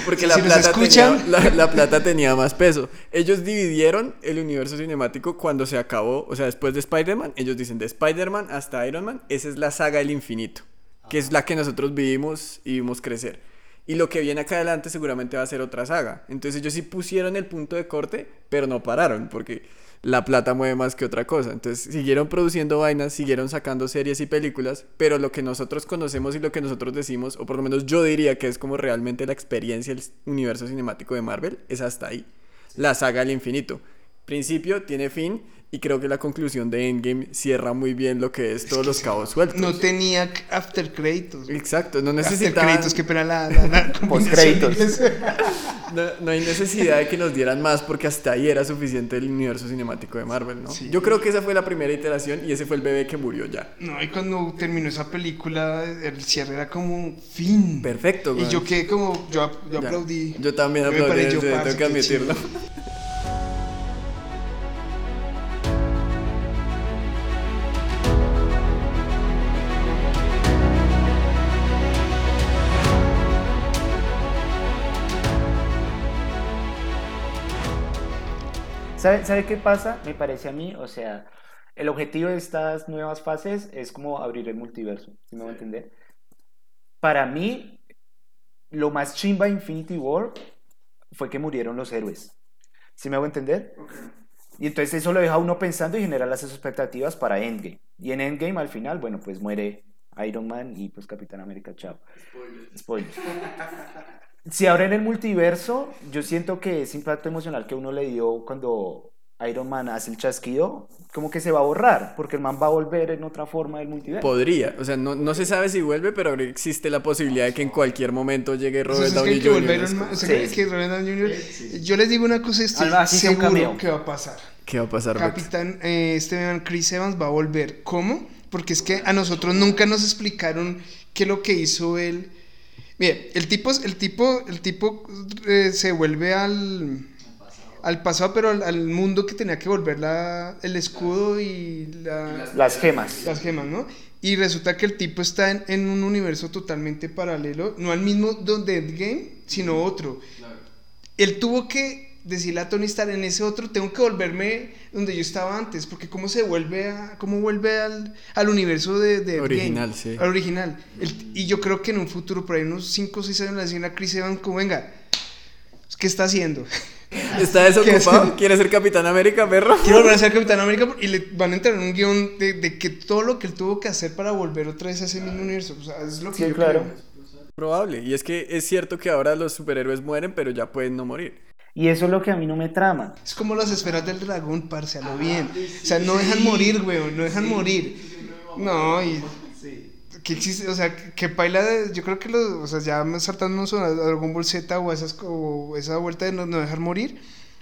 Speaker 1: Porque la,
Speaker 3: Si
Speaker 1: plata
Speaker 3: escuchan.
Speaker 1: tenía, la, la plata tenía más peso. Ellos dividieron el universo cinemático cuando se acabó, o sea, después de Spider-Man, ellos dicen de Spider-Man hasta Iron Man, esa es la saga del infinito, que es la que nosotros vivimos y vimos crecer. Y lo que viene acá adelante seguramente va a ser otra saga. Entonces ellos sí pusieron el punto de corte, pero no pararon, porque la plata mueve más que otra cosa. Entonces siguieron produciendo vainas, siguieron sacando series y películas, pero lo que nosotros conocemos y lo que nosotros decimos, o por lo menos yo diría que es como realmente la experiencia del universo cinemático de Marvel, es hasta ahí. La saga del infinito. Principio tiene fin y creo que la conclusión de Endgame cierra muy bien lo que es todos los cabos sueltos.
Speaker 3: No tenía after créditos.
Speaker 1: Exacto, no
Speaker 3: After
Speaker 1: necesitaban...
Speaker 3: créditos, que pena la, la,
Speaker 2: Postcréditos.
Speaker 3: inglesa.
Speaker 1: No, no hay necesidad de que nos dieran más porque hasta ahí era suficiente el universo cinemático de Marvel, ¿no?
Speaker 3: Sí.
Speaker 1: Yo creo que esa fue la primera iteración y ese fue el bebé que murió ya.
Speaker 3: No, y cuando terminó esa película, el cierre era como fin.
Speaker 1: Perfecto,
Speaker 3: Y
Speaker 1: güey.
Speaker 3: yo quedé como, yo, aplaudí.
Speaker 1: Yo también aplaudí,
Speaker 3: yo,
Speaker 1: tengo que admitirlo.
Speaker 2: ¿Sabe, ¿Sabe qué pasa? Me parece a mí, o sea, el objetivo de estas nuevas fases es como abrir el multiverso, ¿sí me va a entender? Para mí, lo más chimba de Infinity War fue que murieron los héroes, ¿sí me hago entender? Y entonces eso lo deja uno pensando y genera las expectativas para Endgame. Y en Endgame al final, bueno, pues muere Iron Man y pues Capitán América, chao. Spoilers. Si ahora en el multiverso, yo siento que ese impacto emocional que uno le dio cuando Iron Man hace el chasquido, como que se va a borrar, porque el man va a volver en otra forma del multiverso.
Speaker 1: Podría, o sea, no, no se sabe si vuelve, pero ahora existe la posibilidad de que en cualquier momento llegue Robert Downey Jr.
Speaker 3: Yo les digo una cosa, estoy
Speaker 2: un
Speaker 3: seguro que va a pasar.
Speaker 1: ¿Qué va a pasar?
Speaker 3: Capitán eh, este man, Chris Evans va a volver. ¿Cómo? Porque es que a nosotros nunca nos explicaron qué es lo que hizo él. Mire, el tipo, el tipo, el tipo eh, se vuelve al, al pasado, pero al, al mundo que tenía que volver la, el escudo y la-
Speaker 2: Las gemas.
Speaker 3: las gemas, ¿no? Y resulta que el tipo está en, en un universo totalmente paralelo, no al mismo donde Endgame, sino otro. Él tuvo que decirle a Tony Stark en ese otro, tengo que volverme donde yo estaba antes, porque cómo se vuelve a, cómo vuelve al, al universo de?
Speaker 1: Original, sí.
Speaker 3: Al original. El- y yo creo que en un futuro, por ahí unos 5 o 6 años, le decían a Chris Evans, como venga, ¿qué está haciendo?
Speaker 1: ¿Está desocupado? ¿Quiere ser Capitán América, perro?
Speaker 3: Quiero volver a ser Capitán América y le van a entrar en un guion de, de que todo lo que él tuvo que hacer para volver otra vez a ese mismo universo. O sea, es lo que
Speaker 2: Sí,
Speaker 3: yo
Speaker 2: claro.
Speaker 3: creo.
Speaker 1: Probable. Y es que es cierto que ahora los superhéroes mueren, pero ya pueden no morir.
Speaker 2: Y eso es lo que a mí no me trama.
Speaker 3: Es como las esferas del dragón, parce, a lo bien. O sea, no dejan morir, weón, no dejan morir. No, y... Que existe, o sea, que paila de, yo creo que los, o sea, ya saltándonos a Ball Z o, esas, o esa vuelta de no, no dejar morir,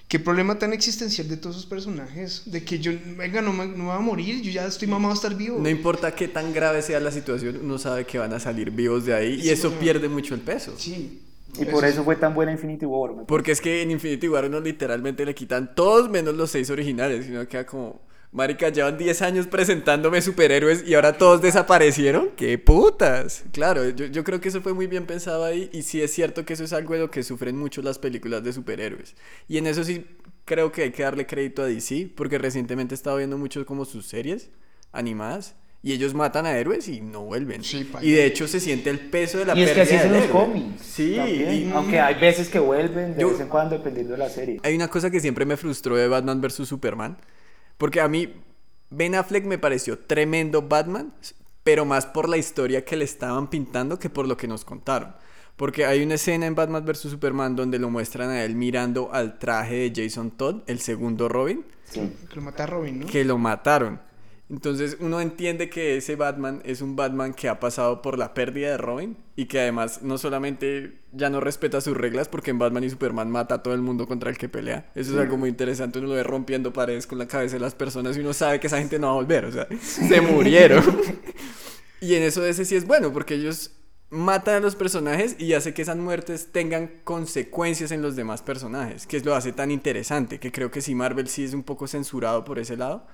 Speaker 3: qué problema tan existencial de todos esos personajes, de que yo, venga, no, me- no me va a morir, yo ya estoy mamado a estar vivo.
Speaker 1: No importa qué tan grave sea la situación, uno sabe que van a salir vivos de ahí y eso pierde mucho el peso.
Speaker 3: Sí.
Speaker 2: Y por eso fue tan buena Infinity War. me
Speaker 1: Porque es que en Infinity War uno literalmente le quitan todos menos los seis originales, y uno queda como, marica, llevan 10 años presentándome superhéroes y ahora todos desaparecieron. ¡Qué putas! Claro, yo, yo creo que eso fue muy bien pensado ahí y sí es cierto que eso es algo de lo que sufren mucho las películas de superhéroes. Y en eso sí creo que hay que darle crédito a DC, porque recientemente he estado viendo mucho como sus series animadas. Y ellos matan a héroes y no vuelven.
Speaker 3: Sí,
Speaker 1: y de hecho se siente el peso de la
Speaker 2: Y es que así
Speaker 1: pérdida
Speaker 2: es en
Speaker 1: del
Speaker 2: los
Speaker 1: héroe.
Speaker 2: cómics.
Speaker 1: Sí, y-
Speaker 2: Aunque hay veces que vuelven de
Speaker 1: Yo-
Speaker 2: vez en cuando, dependiendo de la serie.
Speaker 1: Hay una cosa que siempre me frustró de Batman vs. Superman. Porque a mí, Ben Affleck me pareció tremendo Batman, pero más por la historia que le estaban pintando que por lo que nos contaron. Porque hay una escena en Batman vs. Superman donde lo muestran a él mirando al traje de Jason Todd, el segundo Robin,
Speaker 2: Sí.
Speaker 3: Que lo mata a Robin, ¿no?
Speaker 1: que lo mataron. Entonces uno entiende que ese Batman es un Batman que ha pasado por la pérdida de Robin y que además no solamente ya no respeta sus reglas porque en Batman y Superman mata a todo el mundo contra el que pelea. Eso es algo muy interesante, uno lo ve rompiendo paredes con la cabeza de las personas y uno sabe que esa gente no va a volver, o sea, se murieron. y en eso ese sí es bueno porque ellos matan a los personajes y hace que esas muertes tengan consecuencias en los demás personajes, que es lo hace tan interesante, que creo que si Marvel sí es un poco censurado por ese lado.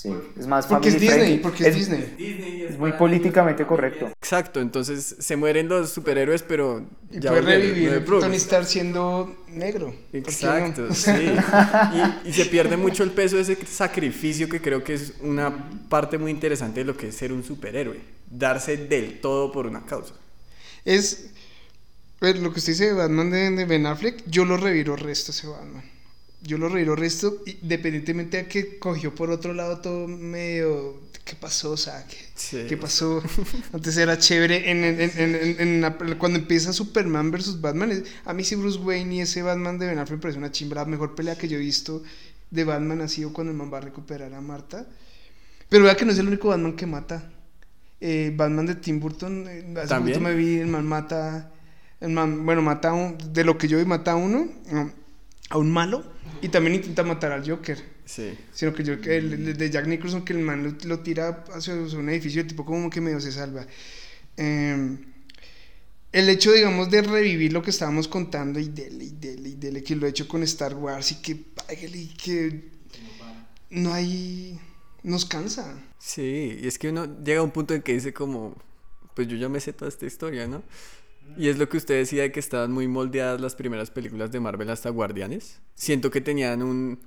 Speaker 2: Sí. Es más
Speaker 3: Porque es Disney,
Speaker 2: friendly.
Speaker 3: porque es Disney.
Speaker 2: Es muy políticamente correcto.
Speaker 1: Exacto, entonces se mueren los superhéroes, pero
Speaker 3: Y
Speaker 1: ya
Speaker 3: puede revivir
Speaker 1: no.
Speaker 3: Tony Stark siendo negro.
Speaker 1: Exacto, sí. Y, y se pierde mucho el peso de ese sacrificio que creo que es una parte muy interesante de lo que es ser un superhéroe. Darse del todo por una causa.
Speaker 3: Es pues, lo que usted dice de Batman de, de Ben Affleck, yo lo reviro resto ese Batman. Yo lo reviro resto, independientemente de que cogió por otro lado todo medio. ¿Qué pasó? O sea, ¿qué,
Speaker 1: Sí.
Speaker 3: qué pasó? Antes era chévere. En, en- en- en- en la- cuando empieza Superman versus Batman, a mí sí Bruce Wayne y ese Batman de Ben Affleck me parece una chimba. La mejor pelea que yo he visto de Batman ha sido cuando el man va a recuperar a Marta. Pero vea que no es el único Batman que mata. Eh, Batman de Tim Burton, eh, hace
Speaker 1: ¿También?
Speaker 3: me vi, el man mata, el man, bueno, mata a un, de lo que yo vi, mata a uno, a un malo, y también intenta matar al Joker.
Speaker 1: Sí.
Speaker 3: Sino que yo, el, el de Jack Nicholson, que el man lo, lo tira hacia, un edificio, el tipo como que medio se salva. Eh, el hecho, digamos, de revivir lo que estábamos contando y dele, y dele, y dele, que lo he hecho con Star Wars y que páguele y que no hay... nos cansa.
Speaker 1: Sí, y es que uno llega a un punto en que dice como, pues yo ya me sé toda esta historia, ¿no? Y es lo que usted decía de que estaban muy moldeadas las primeras películas de Marvel hasta Guardianes. Siento que tenían un...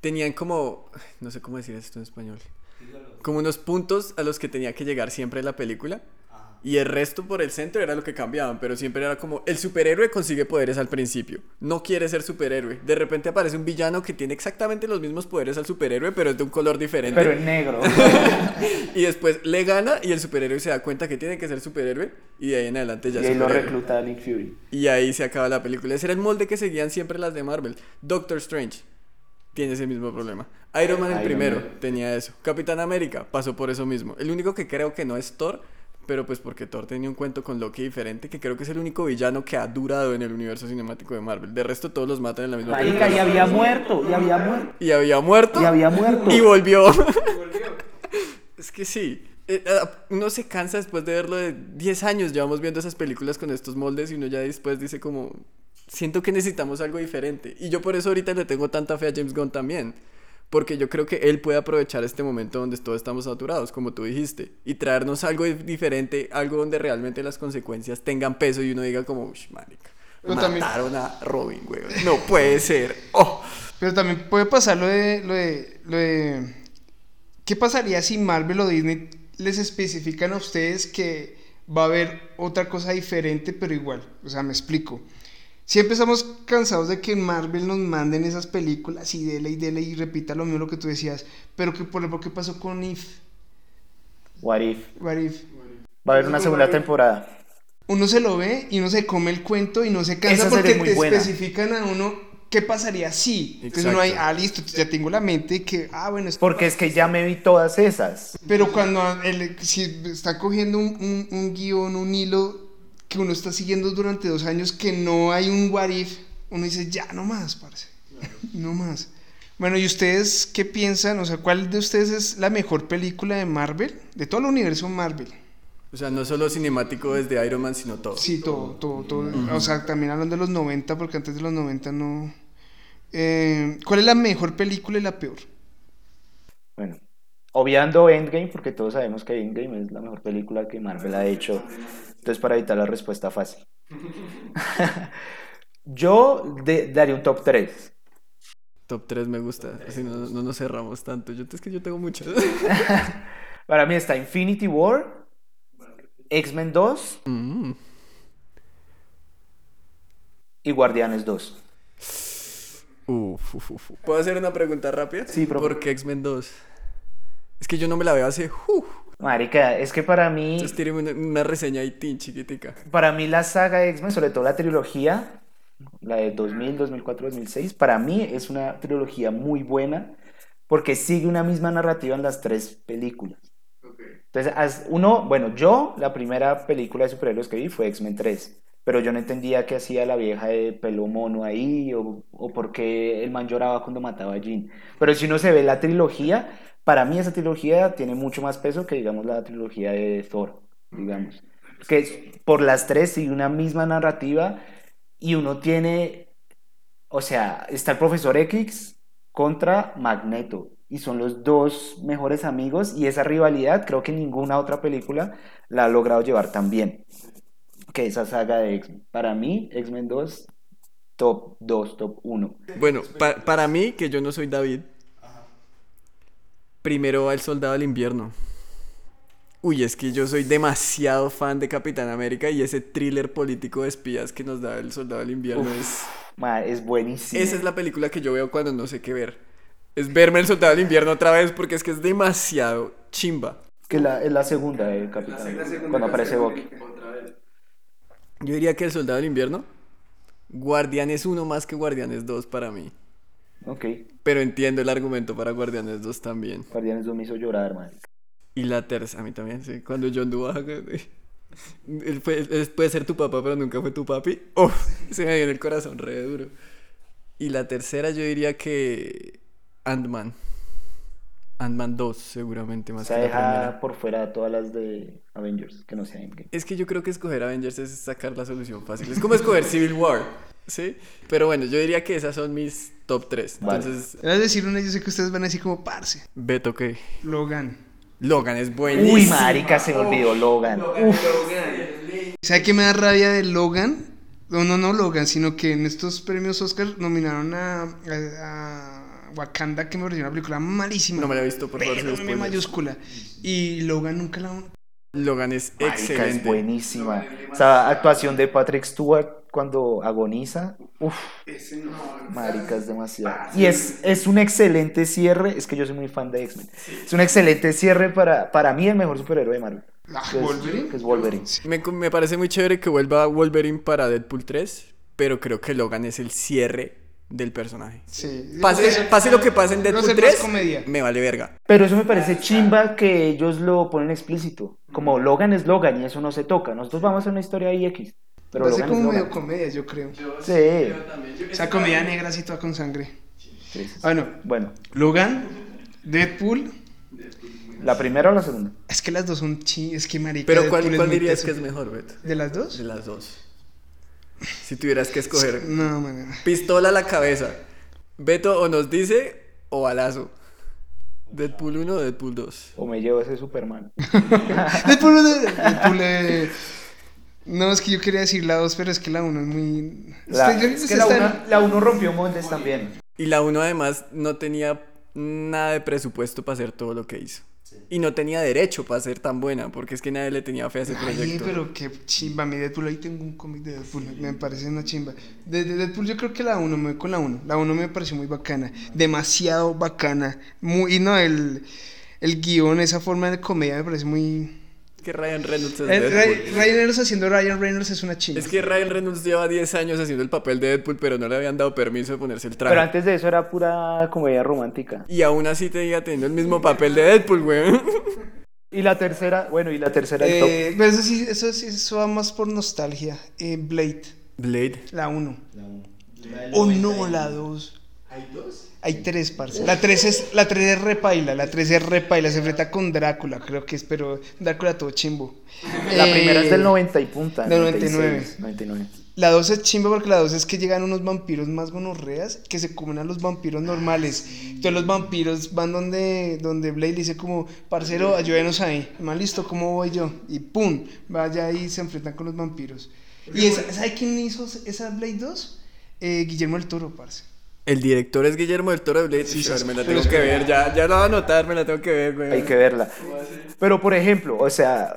Speaker 1: Tenían como... No sé cómo decir esto en español. Como unos puntos a los que tenía que llegar siempre la película. Y el resto por el centro era lo que cambiaban, pero siempre era como el superhéroe consigue poderes al principio, no quiere ser superhéroe. De repente aparece un villano que tiene exactamente los mismos poderes al superhéroe, pero es de un color diferente.
Speaker 2: Pero en negro.
Speaker 1: y después le gana y el superhéroe se da cuenta que tiene que ser superhéroe y de ahí en adelante ya
Speaker 2: y ahí lo recluta Nick Fury.
Speaker 1: Y ahí se acaba la película. Ese era el molde que seguían siempre las de Marvel. Doctor Strange tiene ese mismo problema. Iron Man el
Speaker 2: Iron
Speaker 1: primero
Speaker 2: Man.
Speaker 1: tenía eso. Capitán América pasó por eso mismo. El único que creo que no es Thor, pero pues porque Thor tenía un cuento con Loki diferente, que creo que es el único villano que ha durado en el universo cinemático de Marvel. De resto todos los matan en la misma
Speaker 2: Marica, y
Speaker 1: película.
Speaker 2: había muerto, y había muerto.
Speaker 1: Y había muerto.
Speaker 2: Y había muerto.
Speaker 1: Y volvió. es que sí. Eh, ah, uno se cansa después de verlo de 10 años. Llevamos viendo esas películas con estos moldes y uno ya después dice como... Siento que necesitamos algo diferente. Y yo por eso ahorita le tengo tanta fe a James Gunn también. Porque yo creo que él puede aprovechar este momento donde todos estamos saturados, como tú dijiste, y traernos algo di- diferente, algo donde realmente las consecuencias tengan peso y uno diga como, uff, marica,
Speaker 3: Pero también-
Speaker 1: mataron a Robin, weón. No puede ser. Oh.
Speaker 3: Pero también puede pasar lo de, lo de, lo de... ¿Qué pasaría si Marvel o Disney les especifican a ustedes que va a haber otra cosa diferente pero igual? O sea, me explico. Siempre estamos cansados de que Marvel nos manden esas películas y dele y dele y repita lo mismo lo que tú decías. Pero que por ejemplo, ¿qué pasó con If?
Speaker 2: What if?
Speaker 3: What If?
Speaker 2: Va a haber una segunda temporada.
Speaker 3: Uno se lo ve y uno se come el cuento y no se cansa
Speaker 2: Esa
Speaker 3: porque
Speaker 2: es
Speaker 3: te
Speaker 2: buena.
Speaker 3: especifican a uno qué pasaría si. Entonces uno
Speaker 1: Exacto.
Speaker 3: ah, listo, ya tengo la mente que, ah, bueno, esto
Speaker 2: Porque es que ya me vi todas esas.
Speaker 3: Pero cuando el- si está cogiendo un, un- un guion, un hilo que uno está siguiendo durante dos años, que no hay un what if, uno dice, ya, no más, parce. No más. Bueno, ¿y ustedes qué piensan? O sea, ¿cuál de ustedes es la mejor película de Marvel? De todo el universo Marvel.
Speaker 1: O sea, no solo cinemático desde Iron Man, sino todo.
Speaker 3: Sí, todo, todo, todo. O sea, también hablando de los 90, porque antes de los 90 no... Eh, ¿Cuál es la mejor película y la peor?
Speaker 2: Bueno, obviando Endgame, porque todos sabemos que Endgame es la mejor película que Marvel ha hecho. Entonces, para evitar la respuesta fácil. Yo de- daría un top 3.
Speaker 1: Top 3 me gusta. Así no, no nos cerramos tanto. Yo, es que yo tengo muchas.
Speaker 2: Para mí está Infinity War, X-Men 2
Speaker 1: Mm.
Speaker 2: y Guardianes 2.
Speaker 1: Uf, uf, uf. ¿Puedo hacer una pregunta rápida?
Speaker 2: Sí, profe.
Speaker 1: ¿Por qué X-Men 2? Es que yo no me la veo hace... uf.
Speaker 2: Marica, es que para mí,
Speaker 1: Entonces tíreme una, una reseña ahí, tin, chiquitica.
Speaker 2: para mí la saga de X-Men, sobre todo la trilogía, la de 2000, 2004, 2006, para mí es una trilogía muy buena porque sigue una misma narrativa en las tres películas. Entonces, uno, bueno, yo la primera película de superhéroes que vi fue X-Men 3, pero yo no entendía qué hacía la vieja de pelo mono ahí o, o por qué el man lloraba cuando mataba a Jean. Pero si uno se ve la trilogía, para mí esa trilogía tiene mucho más peso que, digamos, la trilogía de Thor, digamos. Que por las tres sigue una misma narrativa y uno tiene, o sea, está el profesor X contra Magneto y son los dos mejores amigos y esa rivalidad creo que ninguna otra película la ha logrado llevar tan bien que esa saga de X-Men. Para mí, X-Men 2, top 2, top 1.
Speaker 1: Bueno, pa- para mí, que yo no soy David, primero va el Soldado del Invierno. Uy, es que yo soy demasiado fan de Capitán América y ese thriller político de espías que nos da el Soldado del Invierno es...
Speaker 2: Es buenísimo.
Speaker 1: Esa es la película que yo veo cuando no sé qué ver. Es verme el Soldado del Invierno otra vez porque es que es demasiado chimba.
Speaker 2: Que la, es la segunda de Capitán, cuando aparece Bucky.
Speaker 1: Yo diría que el Soldado del Invierno, Guardianes 1 más que Guardianes 2 para mí.
Speaker 2: Ok,
Speaker 1: Pero entiendo el argumento para Guardianes 2 también.
Speaker 2: Guardianes 2 me hizo llorar, man.
Speaker 1: Y la tercera, a mí también, sí. Cuando John Duvall, él, fue- él puede ser tu papá, pero nunca fue tu papi. Uf, se me dio en el corazón re duro. Y la tercera yo diría que Ant-Man. Ant-Man 2 seguramente
Speaker 2: O
Speaker 1: más
Speaker 2: sea,
Speaker 1: que la
Speaker 2: deja
Speaker 1: primera.
Speaker 2: por fuera todas las de Avengers, que no sea Endgame.
Speaker 1: Es que yo creo que escoger Avengers es sacar la solución fácil. Es como escoger Civil War, ¿sí? Pero bueno, yo diría que esas son mis top 3.
Speaker 2: Vale.
Speaker 1: Entonces,
Speaker 3: Era decir una, yo sé que ustedes van a decir como, parce,
Speaker 1: Beto, ¿qué?
Speaker 3: Logan.
Speaker 1: Logan es buenísimo.
Speaker 2: Uy, marica, se me olvidó Logan. Uf,
Speaker 3: ¿Sabe qué me da rabia de Logan? No, no, no Logan, sino que en estos premios Oscar nominaron a, a- a Wakanda, que me pareció una película malísima.
Speaker 1: No me la he visto, por favor,
Speaker 3: Pero
Speaker 1: sin
Speaker 3: en
Speaker 1: spoilers.
Speaker 3: mayúscula. Y Logan nunca la...
Speaker 1: Logan es
Speaker 2: Marica,
Speaker 1: excelente.
Speaker 2: es buenísima. O sea, actuación de Patrick Stewart cuando agoniza. Uf, marica, es demasiado. Y es, es un excelente cierre. Es que yo soy muy fan de X-Men. Es un excelente cierre para, para mí el mejor superhéroe de Marvel.
Speaker 3: Ah,
Speaker 2: que es-
Speaker 3: ¿Wolverine?
Speaker 2: que es Wolverine.
Speaker 1: Me, me parece muy chévere que vuelva Wolverine para Deadpool 3, pero creo que Logan es el cierre del personaje.
Speaker 3: Sí.
Speaker 1: Pase, pase lo que pase en
Speaker 3: No
Speaker 1: Deadpool
Speaker 3: más
Speaker 1: 3,
Speaker 3: comedia.
Speaker 1: me vale verga.
Speaker 2: Pero eso me parece chimba que ellos lo ponen explícito. Como Logan es Logan y eso no se toca. Nosotros vamos a hacer una historia ahí X. Pero
Speaker 3: Va a ser
Speaker 2: Logan es
Speaker 3: como medio
Speaker 2: Logan.
Speaker 3: comedia, yo creo.
Speaker 2: Sí.
Speaker 3: O sea, comedia negra así toda con sangre.
Speaker 2: Sí, sí, sí.
Speaker 3: Bueno,
Speaker 2: Bueno,
Speaker 3: Logan, Deadpool.
Speaker 2: ¿la primera o la segunda?
Speaker 3: Es que las dos son chi, es que marica.
Speaker 1: Pero ¿cuál,
Speaker 3: Deadpool
Speaker 1: cuál dirías
Speaker 3: teso.
Speaker 1: que es mejor, Beto?
Speaker 3: ¿De las dos?
Speaker 1: De las dos. Si tuvieras que escoger
Speaker 3: No, man.
Speaker 1: pistola a la cabeza, Beto o nos dice o balazo. Deadpool 1 o Deadpool 2.
Speaker 2: ¿O me llevo ese Superman?
Speaker 3: Deadpool, Deadpool, eh, No, es que yo quería decir la 2, pero es que la 1 es muy.
Speaker 2: La,
Speaker 3: yo-
Speaker 2: es que la
Speaker 3: está-
Speaker 2: uno, la uno rompió moldes también.
Speaker 1: Y la 1 además no tenía nada de presupuesto para hacer todo lo que hizo. Y no tenía derecho para ser tan buena, porque es que nadie le tenía fe a ese
Speaker 3: Ay,
Speaker 1: proyecto.
Speaker 3: pero qué chimba, mi Deadpool, ahí tengo un cómic de Deadpool, me parece una chimba. De, de Deadpool yo creo que la 1, me voy con la 1. La 1 me pareció muy bacana, demasiado bacana. Muy, y no, el, el guion, esa forma de comedia me parece muy...
Speaker 1: Que Ryan Reynolds es
Speaker 3: El-
Speaker 1: Deadpool.
Speaker 3: Ray- Ryan Reynolds haciendo Ryan Reynolds es una chimba.
Speaker 1: Es que Ryan Reynolds lleva 10 años haciendo el papel de Deadpool, pero no le habían dado permiso de ponerse el traje.
Speaker 2: Pero antes de eso era pura comedia romántica.
Speaker 1: Y aún así tenía teniendo el mismo papel de Deadpool, güey.
Speaker 2: Y la tercera, bueno, y la tercera el top.
Speaker 3: Eh, pero eso sí, eso sí, eso va más por nostalgia. Eh, Blade,
Speaker 1: Blade.
Speaker 3: la 1. O no, la 2.
Speaker 1: ¿Hay dos?
Speaker 3: Hay tres, parce. La 3 es, la 3 es repaila, la 3 es repaila, se enfrenta con Drácula, creo que es, pero Drácula todo chimbo.
Speaker 2: La
Speaker 3: Eh,
Speaker 2: primera es del 90 y punta.
Speaker 3: del
Speaker 2: 96, 99.
Speaker 3: La 2 es chimba porque la 2 es que llegan unos vampiros más gonorreas que se comen a los vampiros normales. Entonces los vampiros van donde, donde Blade le dice como, parcero, ayúdenos ahí. Más listo, ¿cómo voy yo? Y pum, vaya y se enfrentan con los vampiros. ¿Y esa, sabe quién hizo esa Blade 2? Eh, Guillermo el Toro, parce.
Speaker 1: El director es Guillermo del Toro de Blade.
Speaker 3: Sí,
Speaker 1: Sí,
Speaker 3: sí,
Speaker 1: me la tengo que ver, ya, ya la voy a anotar, me la tengo que ver, güey.
Speaker 2: Hay que verla. Pero, por ejemplo, o sea,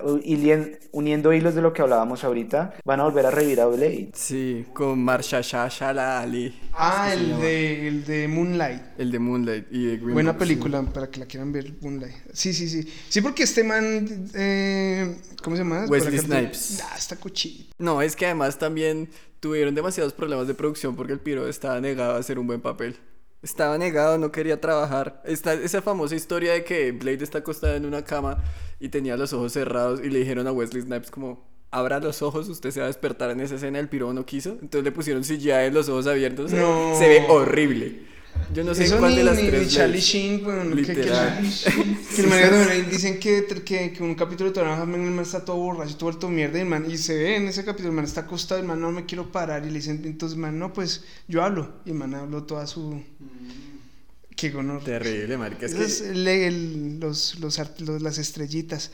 Speaker 2: uniendo hilos de lo que hablábamos ahorita, van a volver a revivir a Blade.
Speaker 1: Sí, con Marsha Shashala Ali,
Speaker 3: Ah, el de, el de Moonlight.
Speaker 1: el de Moonlight y de Green
Speaker 3: Buena
Speaker 1: Book,
Speaker 3: película para que la quieran ver, Moonlight. Sí, sí, sí. Sí, porque este man, eh, ¿cómo se llama?
Speaker 1: Wesley Snipes.
Speaker 3: Ah, está
Speaker 1: sí. No, es que además también tuvieron demasiados problemas de producción porque el piro estaba negado a hacer un buen papel. Estaba negado, no quería trabajar. Está esa famosa historia de que Blade está acostada en una cama y tenía los ojos cerrados y le dijeron a Wesley Snipes como abra los ojos, usted se va a despertar en esa escena, el piro no quiso. Entonces le pusieron CGI en los ojos abiertos.
Speaker 3: No.
Speaker 1: Se ve horrible. Yo no sé
Speaker 3: Eso
Speaker 1: cuál
Speaker 3: ni,
Speaker 1: de las
Speaker 3: ni,
Speaker 1: tres.
Speaker 3: ni Charlie. Sheen, bueno, que, que, el man dicen que, que, que un capítulo de Toranja el man está todo borracho, todo vuelto mierda, y, el man, y se ve en ese capítulo, el man está acostado, el man no me quiero parar, y le dicen, entonces, man, no, pues yo hablo, y el man habló toda su... Qué honor.
Speaker 1: Terrible, marica. Es que
Speaker 3: los, los- las estrellitas.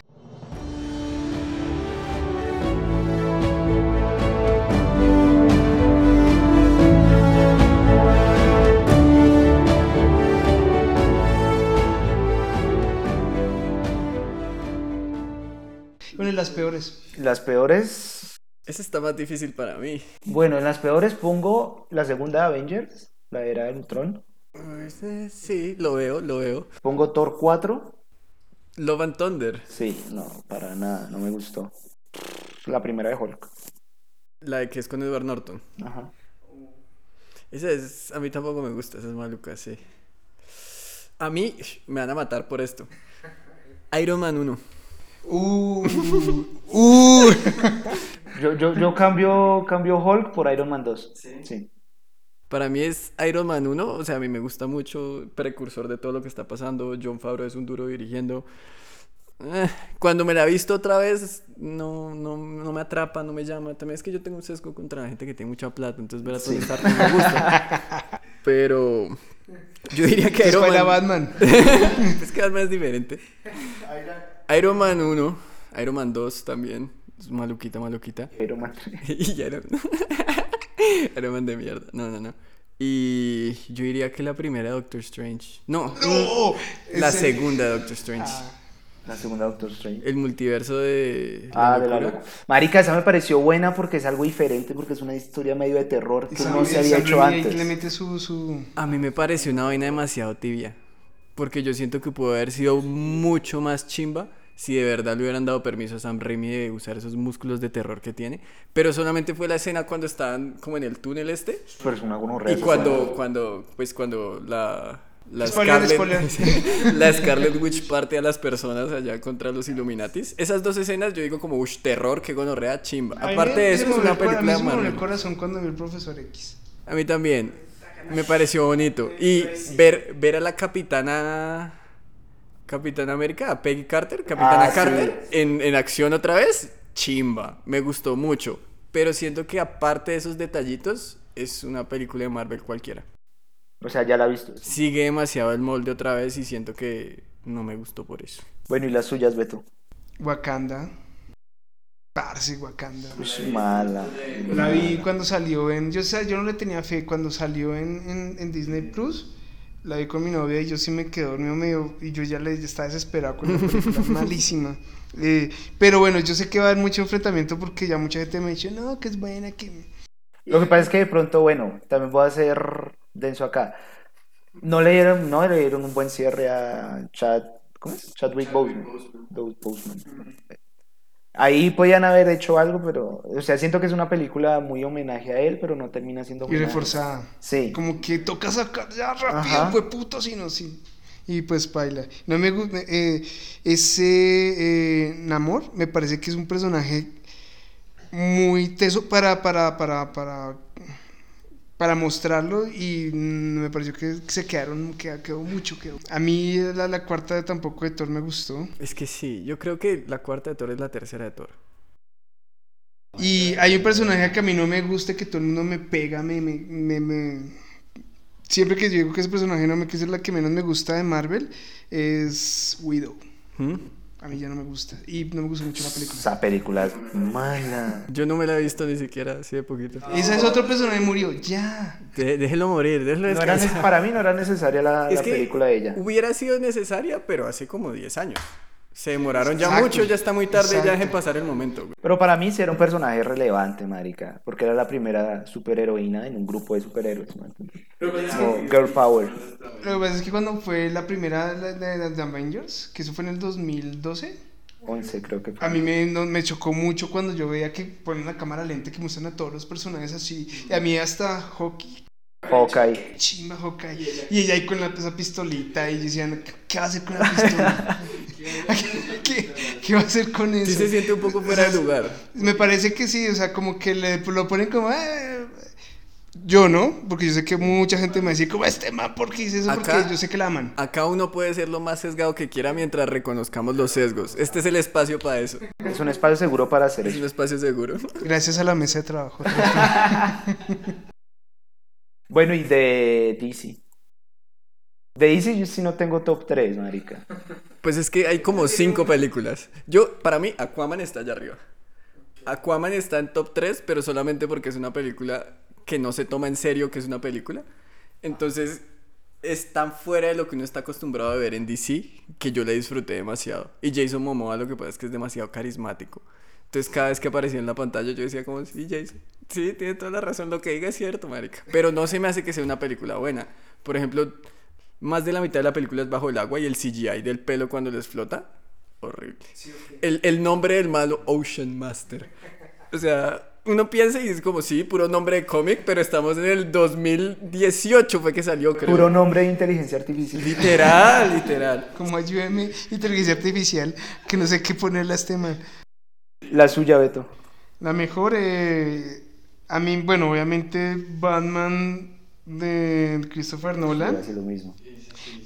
Speaker 3: Peores.
Speaker 2: Las peores.
Speaker 1: ese está más difícil para mí.
Speaker 2: Bueno, en las peores pongo la segunda de Avengers, la era del Ultron.
Speaker 1: Sí, lo veo, lo veo.
Speaker 2: Pongo Thor 4.
Speaker 1: Love and Thunder,
Speaker 2: Sí, no, para nada, no me gustó. La primera de Hulk.
Speaker 1: la de que es con Edward Norton.
Speaker 2: Ajá.
Speaker 1: Esa es, a mí tampoco me gusta, esa es maluca, sí. A mí me van a matar por esto. Iron Man 1.
Speaker 3: Uh, uh.
Speaker 2: Yo, yo, yo cambio, cambio Hulk por Iron Man 2. Sí.
Speaker 1: Para mí es Iron Man 1, o sea, a mí me gusta mucho, precursor de todo lo que está pasando. John Favreau es un duro dirigiendo. Eh, cuando me la he visto otra vez, no, no, no me atrapa, no me llama. También es que yo tengo un sesgo contra la gente que tiene mucha plata, entonces ver a Tony
Speaker 2: Sí.
Speaker 1: Stark no me gusta. Pero yo diría que Iron
Speaker 3: la
Speaker 1: Man...
Speaker 3: Batman.
Speaker 1: es que Batman es diferente. Iron Man 1, Iron Man 2 también. Es maluquita, maluquita.
Speaker 2: Iron Man.
Speaker 1: y ya no. Iron Man de mierda. No, no, no. Y yo diría que la primera Doctor Strange. No,
Speaker 3: No,
Speaker 1: la
Speaker 3: ese-
Speaker 1: segunda Doctor Strange.
Speaker 3: Ah,
Speaker 2: La segunda Doctor Strange.
Speaker 1: El multiverso de.
Speaker 2: Ah, de la locura. Marica, esa me pareció buena porque es algo diferente, porque es una historia medio de terror que no se había hecho antes.
Speaker 3: Le mete su, su...
Speaker 1: A mí me pareció una vaina demasiado tibia. Porque yo siento que pudo haber sido mucho más chimba si de verdad le hubieran dado permiso a Sam Raimi de usar esos músculos de terror que tiene. Pero solamente fue la escena cuando estaban como en el túnel este.
Speaker 2: Pero es una gonorrea.
Speaker 1: Y cuando, cuando, pues cuando la, la Scarlet, la Scarlet Witch parte a las personas allá contra los Illuminatis. Esas dos escenas yo digo como, uff, terror, que gonorrea chimba. Aparte de eso, es una película
Speaker 3: de Marvel. el corazón cuando vi el Profesor X.
Speaker 1: A mí también. Me pareció bonito. Y ver, ver a la capitana Capitana América, Peggy Carter, Capitana ah, Carter, en, en acción otra vez, chimba, me gustó mucho. Pero siento que aparte de esos detallitos, es una película de Marvel cualquiera.
Speaker 2: O sea, ya la he visto.
Speaker 1: Sigue demasiado el molde otra vez y siento que no me gustó por eso.
Speaker 2: Bueno, ¿y las suyas, Beto?
Speaker 3: Wakanda. Parce, Wakanda.
Speaker 2: Es mala.
Speaker 3: La vi cuando salió en. Yo, o yo no le tenía fe. Cuando salió en, en, en Disney Plus la vi con mi novia y yo sí me quedé dormido medio y yo ya le estaba desesperado con la película malísima. Eh, pero bueno, yo sé que va a haber mucho enfrentamiento porque ya mucha gente me dice, no, que es buena, que...
Speaker 2: Lo que pasa es que de pronto, bueno, también voy a ser denso acá. No le dieron, no le dieron un buen cierre a Chad, ¿cómo es? Chadwick Boseman. Boseman. Ahí podían haber hecho algo, pero, o sea, siento que es una película muy homenaje a él, pero no termina siendo
Speaker 3: Y reforzada.
Speaker 2: Sí.
Speaker 3: Como que toca sacar ya rápido, fue puto, si no, sí. Y pues baila. No me gusta, eh, ese eh, Namor me parece que es un personaje muy teso para, para, para, para para mostrarlo y me pareció que se quedaron, quedó, mucho. Quedó. A mí la, la, cuarta de tampoco de Thor me gustó.
Speaker 1: Es que sí, yo creo que la cuarta de Thor es la tercera de Thor.
Speaker 3: Y hay un personaje que a mí no me gusta, que todo el mundo me pega, me... me, me, Siempre que digo que ese personaje no me es la que menos me gusta de Marvel, es Widow. ¿Mm? A mí ya no me gusta. Y no me gusta mucho la película.
Speaker 2: Esa película es mala.
Speaker 1: Yo no me la he visto ni siquiera, así de poquito.
Speaker 3: Esa es otro personaje murió, ya.
Speaker 1: déjelo morir, déjelo
Speaker 2: no Para mí no era necesaria la, la película de ella.
Speaker 1: Hubiera sido necesaria, pero hace como 10 años. Se demoraron ya mucho, ya está muy tarde, ya dejen pasar el momento.
Speaker 2: Pero para mí sí era un personaje relevante, marica, porque era la primera superheroína en un grupo de superhéroes. Como Girl Power.
Speaker 3: Lo que pasa es que cuando fue la primera de, de, Avengers, que eso fue en el 2012.
Speaker 2: 11 creo que fue.
Speaker 3: A mí me, me chocó mucho cuando yo veía que ponen la cámara lenta que muestran a todos los personajes así. Y a mí hasta Hockey
Speaker 2: Hawkeye.
Speaker 3: Chimba Hawkeye. Y ella ahí con la, esa pistolita y decían, ¿qué va a hacer con la pistola? ¿Qué, ¿Qué, va a hacer con eso?
Speaker 1: Sí se siente un poco fuera de lugar.
Speaker 3: Me parece que sí, o sea, como que le, lo ponen como... Eh, yo no, porque yo sé que mucha gente me dice como este man, ¿por qué dice eso? porque yo sé que la aman.
Speaker 1: Acá uno puede ser lo más sesgado que quiera mientras reconozcamos los sesgos. Este es el espacio para eso.
Speaker 2: Es un espacio seguro para hacer
Speaker 1: eso. Es un espacio seguro.
Speaker 3: Gracias a la mesa de trabajo.
Speaker 2: Bueno, y de DC. De DC yo sí no tengo top 3, marica.
Speaker 1: Pues es que hay como 5 películas. Yo, para mí, Aquaman está allá arriba. Aquaman está en top 3, pero solamente porque es una película que no se toma en serio que es una película. Entonces, es tan fuera de lo que uno está acostumbrado a ver en DC que yo le disfruté demasiado. Y Jason Momoa lo que pasa es que es demasiado carismático. Entonces cada vez que aparecía en la pantalla yo decía como, sí, Jason, sí, tiene toda la razón, lo que diga es cierto, marica. Pero no se me hace que sea una película buena. Por ejemplo, más de la mitad de la película es bajo el agua y el CGI del pelo cuando les flota, horrible. el, el nombre del malo, Ocean Master. O sea, uno piensa y es como, sí, puro nombre de cómic, pero estamos en el 2018 fue que salió, creo.
Speaker 2: Puro nombre de inteligencia artificial.
Speaker 1: Literal, literal.
Speaker 3: Como ayúdeme, inteligencia artificial, que no sé qué ponerle a este man.
Speaker 2: La suya, Beto.
Speaker 3: La mejor, eh, a mí, bueno, obviamente Batman de Christopher Nolan.
Speaker 2: Sí, lo mismo.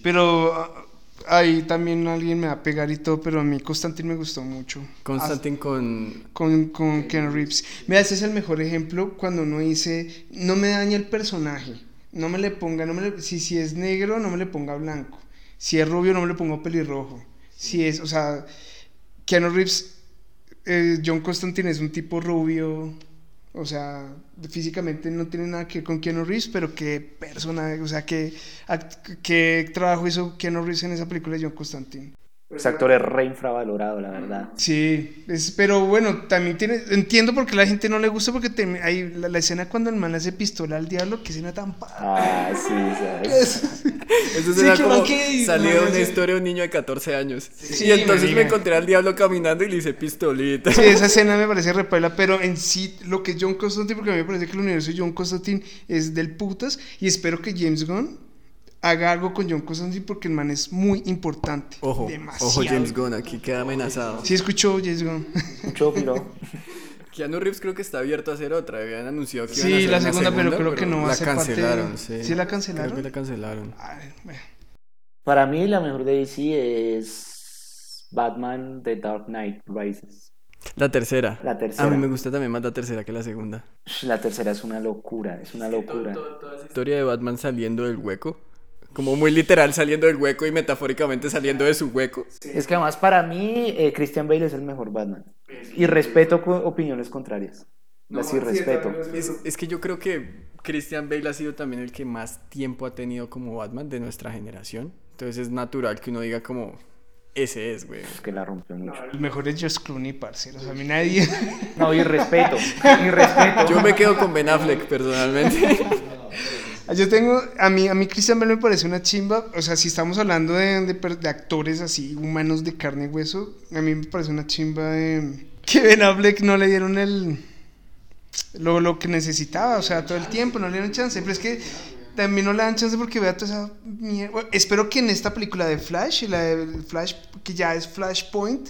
Speaker 3: Pero ah, ahí también alguien me va a pegar y todo, pero a mí Constantine me gustó mucho.
Speaker 1: Constantine con...
Speaker 3: con... Con Ken Reeves. Mira, ese es el mejor ejemplo cuando uno dice, no me daña el personaje, no me le ponga, no me le, si, si es negro, no me le ponga blanco, si es rubio, no me le ponga pelirrojo, si es, o sea, Keanu Reeves eh, John Constantine es un tipo rubio, o sea, físicamente no tiene nada que ver con Keanu Reeves, pero qué persona, o sea, qué, qué trabajo hizo Keanu Reeves en esa película de John Constantine.
Speaker 2: Ese actor es re infravalorado, la verdad.
Speaker 3: Sí, es- pero bueno, también tiene, entiendo por qué a la gente no le gusta, porque te- hay la, la escena cuando el man le hace pistola al diablo, que escena tan pa-
Speaker 2: Ah, sí, ¿sabes?
Speaker 1: Eso
Speaker 3: Sí,
Speaker 1: será
Speaker 3: que
Speaker 1: como
Speaker 3: ¿qué?
Speaker 1: salió de una
Speaker 3: sí.
Speaker 1: historia de un niño de 14 años.
Speaker 3: Sí,
Speaker 1: y entonces me encontré al diablo caminando y le hice pistolita.
Speaker 3: Sí, esa escena me parece repaila, pero en sí, lo que John Constantine, porque a mí me parece que el universo de John Constantine es del putas, y espero que James Gunn haga algo con John Constantine porque el man es muy importante.
Speaker 1: Ojo,
Speaker 3: Demasiado.
Speaker 1: ojo James Gunn, aquí queda amenazado.
Speaker 3: Sí, escuchó James Gunn.
Speaker 2: Mucho piro.
Speaker 1: Keanu Reeves creo que está abierto a hacer otra. Habían anunciado que iban a
Speaker 3: Sí,
Speaker 1: hacer
Speaker 3: la
Speaker 1: una
Speaker 3: segunda, pero creo que no va a
Speaker 1: la
Speaker 3: ser parte de-
Speaker 1: cancelaron, sí.
Speaker 3: ¿Sí la cancelaron?
Speaker 1: Creo que la cancelaron.
Speaker 3: Ay.
Speaker 2: Para mí la mejor de DC es Batman The Dark Knight Rises.
Speaker 1: La tercera.
Speaker 2: La tercera.
Speaker 1: A mí me gusta también más la tercera que la segunda.
Speaker 2: La tercera es una locura, es una locura.
Speaker 1: La historia de Batman saliendo del hueco. Como muy literal saliendo del hueco y metafóricamente saliendo de su hueco.
Speaker 2: Es que además para mí eh, Christian Bale es el mejor Batman. Y respeto opiniones contrarias. Las sí respeto.
Speaker 1: Es, es que yo creo que Christian Bale ha sido también el que más tiempo ha tenido como Batman de nuestra generación. Entonces es natural que uno diga como, ese es, güey.
Speaker 2: Es que la rompió mucho.
Speaker 3: El mejor es George Clooney, parceros. A mí nadie.
Speaker 2: No, y respeto. Y respeto.
Speaker 1: Yo me quedo con Ben Affleck personalmente.
Speaker 3: Yo tengo, a mí, a mí Christian Bale me parece una chimba, o sea, si estamos hablando de, de actores así, humanos de carne y hueso, a mí me parece una chimba de que Ben Affleck no le dieron el, lo, lo que necesitaba, o sea, todo el tiempo, no le dieron chance, pero es que también no le dan chance porque vea toda esa mierda. Espero que en esta película de Flash, la de Flash, que ya es Flashpoint,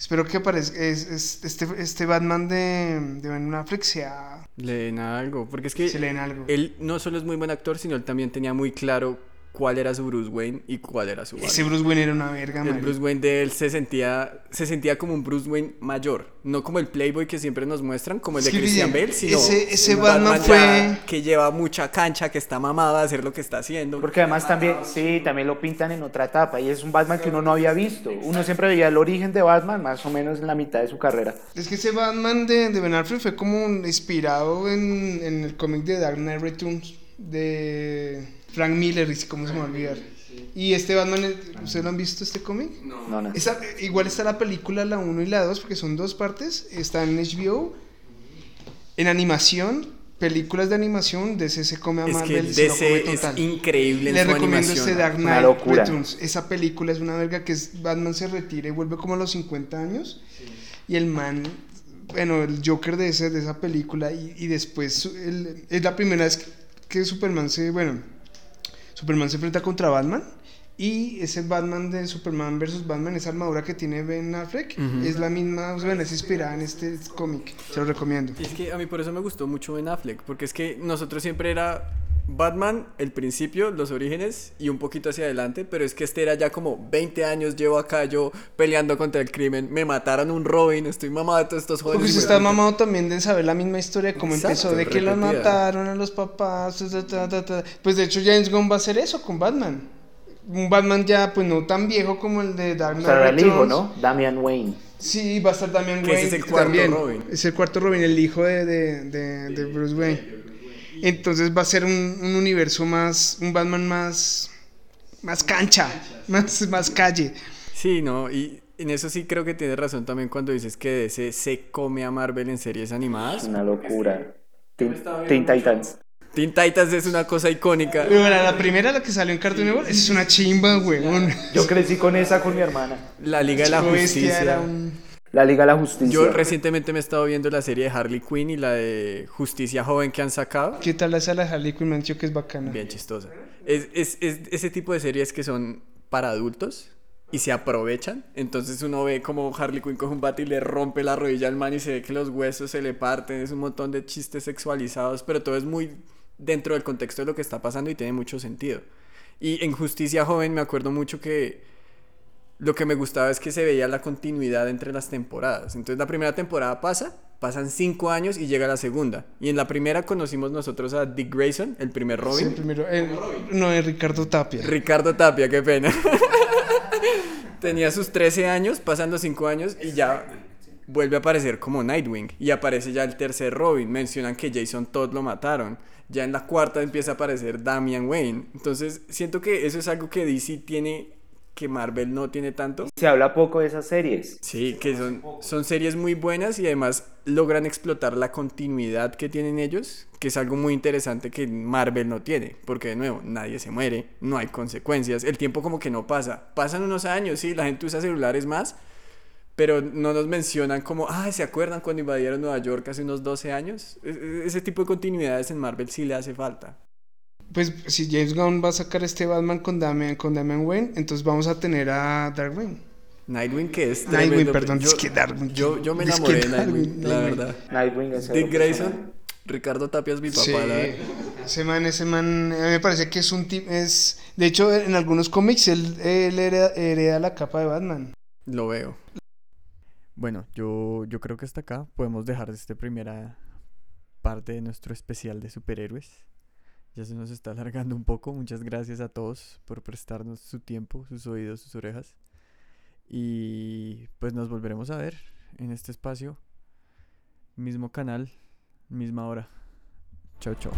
Speaker 3: espero que aparezca, es, es- este, este Batman de, de Ben Affleck sea,
Speaker 1: Le den algo. Porque es que
Speaker 3: se le den algo.
Speaker 1: él no solo es muy buen actor, sino él también tenía muy claro cuál era su Bruce Wayne y cuál era su
Speaker 3: Ese
Speaker 1: Batman.
Speaker 3: Bruce Wayne era una verga,
Speaker 1: El. Bruce Wayne de él se sentía, se sentía como un Bruce Wayne mayor, no como el Playboy que siempre nos muestran, como el de
Speaker 3: que,
Speaker 1: Christian Bale, sino
Speaker 3: ese- ese
Speaker 1: un
Speaker 3: Batman
Speaker 1: ya
Speaker 3: fue-
Speaker 1: que lleva mucha cancha, que está mamado a hacer lo que está haciendo.
Speaker 2: Porque además también, sí, también lo pintan en otra etapa. Y es un Batman que uno no había visto. Uno siempre veía el origen de Batman más o menos en la mitad de su carrera.
Speaker 3: Es que ese Batman de, de Ben Affleck fue como inspirado en, en el cómic de Dark Knight Returns de Frank Miller, y cómo se me va a olvidar. Y este Batman, ¿ustedes lo han visto este cómic?
Speaker 2: No, no.
Speaker 3: Esa- igual está la película, la 1 y la 2, porque son dos partes. Está en HBO. En animación, películas de animación, DC se come a
Speaker 1: es que
Speaker 3: Marvel, se lo come
Speaker 1: DC es
Speaker 3: total.
Speaker 1: increíble en
Speaker 3: Le
Speaker 1: su
Speaker 3: recomiendo
Speaker 1: animación.
Speaker 3: este Dark Knight. Returns. Esa película es una verga que es Batman se retira y vuelve como a los 50 años. Y el man, bueno, el Joker de, ese, de esa película. Y, y después el- es la primera vez que, que Superman se, bueno, Superman se enfrenta contra Batman. Y ese Batman de Superman versus Batman, esa armadura que tiene Ben Affleck, es la misma, bueno, es inspirada en este cómic. Se lo recomiendo.
Speaker 1: Y es que a mí por eso me gustó mucho Ben Affleck, porque es que nosotros siempre era Batman, el principio, los orígenes y un poquito hacia adelante, pero es que este era ya como 20 años llevo acá yo peleando contra el crimen, me mataron un Robin, estoy mamado de todos estos jóvenes.
Speaker 3: Porque usted
Speaker 1: hijueputa.
Speaker 3: está mamado también de saber la misma historia, cómo
Speaker 1: Exacto,
Speaker 3: empezó, de que los
Speaker 1: repetida.
Speaker 3: mataron a los papás, ta, ta, ta, ta. pues de hecho James Gunn va a hacer eso con Batman. Un Batman ya pues no tan viejo como el de Dark
Speaker 2: O
Speaker 3: Knight
Speaker 2: sea, el hijo. ¿no? Damian Wayne.
Speaker 3: Sí, va a estar Damian Wayne.
Speaker 1: ese es el cuarto
Speaker 3: también.
Speaker 1: Robin.
Speaker 3: Es el cuarto Robin, el hijo de, de, de, de Bruce Wayne. Entonces va a ser un, un universo más, un Batman más, más cancha, más, más calle.
Speaker 1: Sí, no, y en eso sí creo que tienes razón también cuando dices que DC se come a Marvel en series animadas.
Speaker 2: Una locura. Teen, Teen Titans.
Speaker 1: Teen Titans es una cosa icónica.
Speaker 3: Bueno, la primera, la que salió en Cartoon Network, esa es una chimba, weón.
Speaker 2: Yo crecí con esa con mi hermana.
Speaker 1: La Liga de la
Speaker 3: era
Speaker 1: Justicia.
Speaker 3: un-
Speaker 2: La Liga de la Justicia.
Speaker 1: Yo recientemente me he estado viendo la serie de Harley Quinn y la de Justicia Joven que han sacado.
Speaker 3: ¿Qué tal esa la Harley Quinn? Me han dicho que es bacana.
Speaker 1: Bien chistosa. Es, es, es ese tipo de series que son para adultos y se aprovechan. Entonces uno ve como Harley Quinn coge un bate y le rompe la rodilla al man y se ve que los huesos se le parten. Es un montón de chistes sexualizados, pero todo es muy dentro del contexto de lo que está pasando y tiene mucho sentido. Y en Justicia Joven me acuerdo mucho que lo que me gustaba es que se veía la continuidad entre las temporadas. Entonces la primera temporada pasa, pasan cinco años y llega la segunda. Y en la primera conocimos nosotros a Dick Grayson, el primer
Speaker 3: Sí,
Speaker 1: Robin.
Speaker 3: el primero. eh, no, es Ricardo Tapia.
Speaker 1: Ricardo Tapia, qué pena. Tenía sus 13 años, pasando 5 años y ya vuelve a aparecer como Nightwing. Y aparece ya el tercer Robin. Mencionan que Jason Todd lo mataron. Ya en la cuarta empieza a aparecer Damian Wayne. Entonces siento que eso es algo que DC tiene que Marvel no tiene tanto.
Speaker 2: Se habla poco de esas series.
Speaker 1: Sí, que son, son series muy buenas y además logran explotar la continuidad que tienen ellos, que es algo muy interesante que Marvel no tiene, porque de nuevo, nadie se muere, no hay consecuencias, el tiempo como que no pasa. Pasan unos años, sí, la gente usa celulares más, pero no nos mencionan como, ah, ¿se acuerdan cuando invadieron Nueva York hace unos 12 años? E- e- Ese tipo de continuidades en Marvel sí le hace falta.
Speaker 3: Pues si James Gunn va a sacar este Batman con Damian, con Damian Wayne, entonces vamos a tener a Darwin.
Speaker 1: Nightwing que es
Speaker 3: Nightwing,
Speaker 1: tremendo,
Speaker 3: perdón,
Speaker 1: yo,
Speaker 3: es que Darwin.
Speaker 1: Yo, yo me
Speaker 3: es que
Speaker 1: enamoré de
Speaker 3: Darwin,
Speaker 1: Nightwing, la
Speaker 3: Nightwing.
Speaker 1: verdad.
Speaker 2: Nightwing es
Speaker 1: Dick Grayson. Ricardo Tapia es mi papá,
Speaker 3: Sí,
Speaker 1: la
Speaker 3: ese man, ese man, a mí me parece que es un tipo, es, de hecho en algunos cómics él, él hereda, hereda la capa de Batman.
Speaker 1: Lo veo. Bueno, yo, yo creo que hasta acá podemos dejar esta primera parte de nuestro especial de superhéroes. Ya se nos está alargando un poco. Muchas gracias a todos por prestarnos su tiempo, sus oídos, sus orejas. Y pues nos volveremos a ver en este espacio. Mismo canal, misma hora. Chao, chao.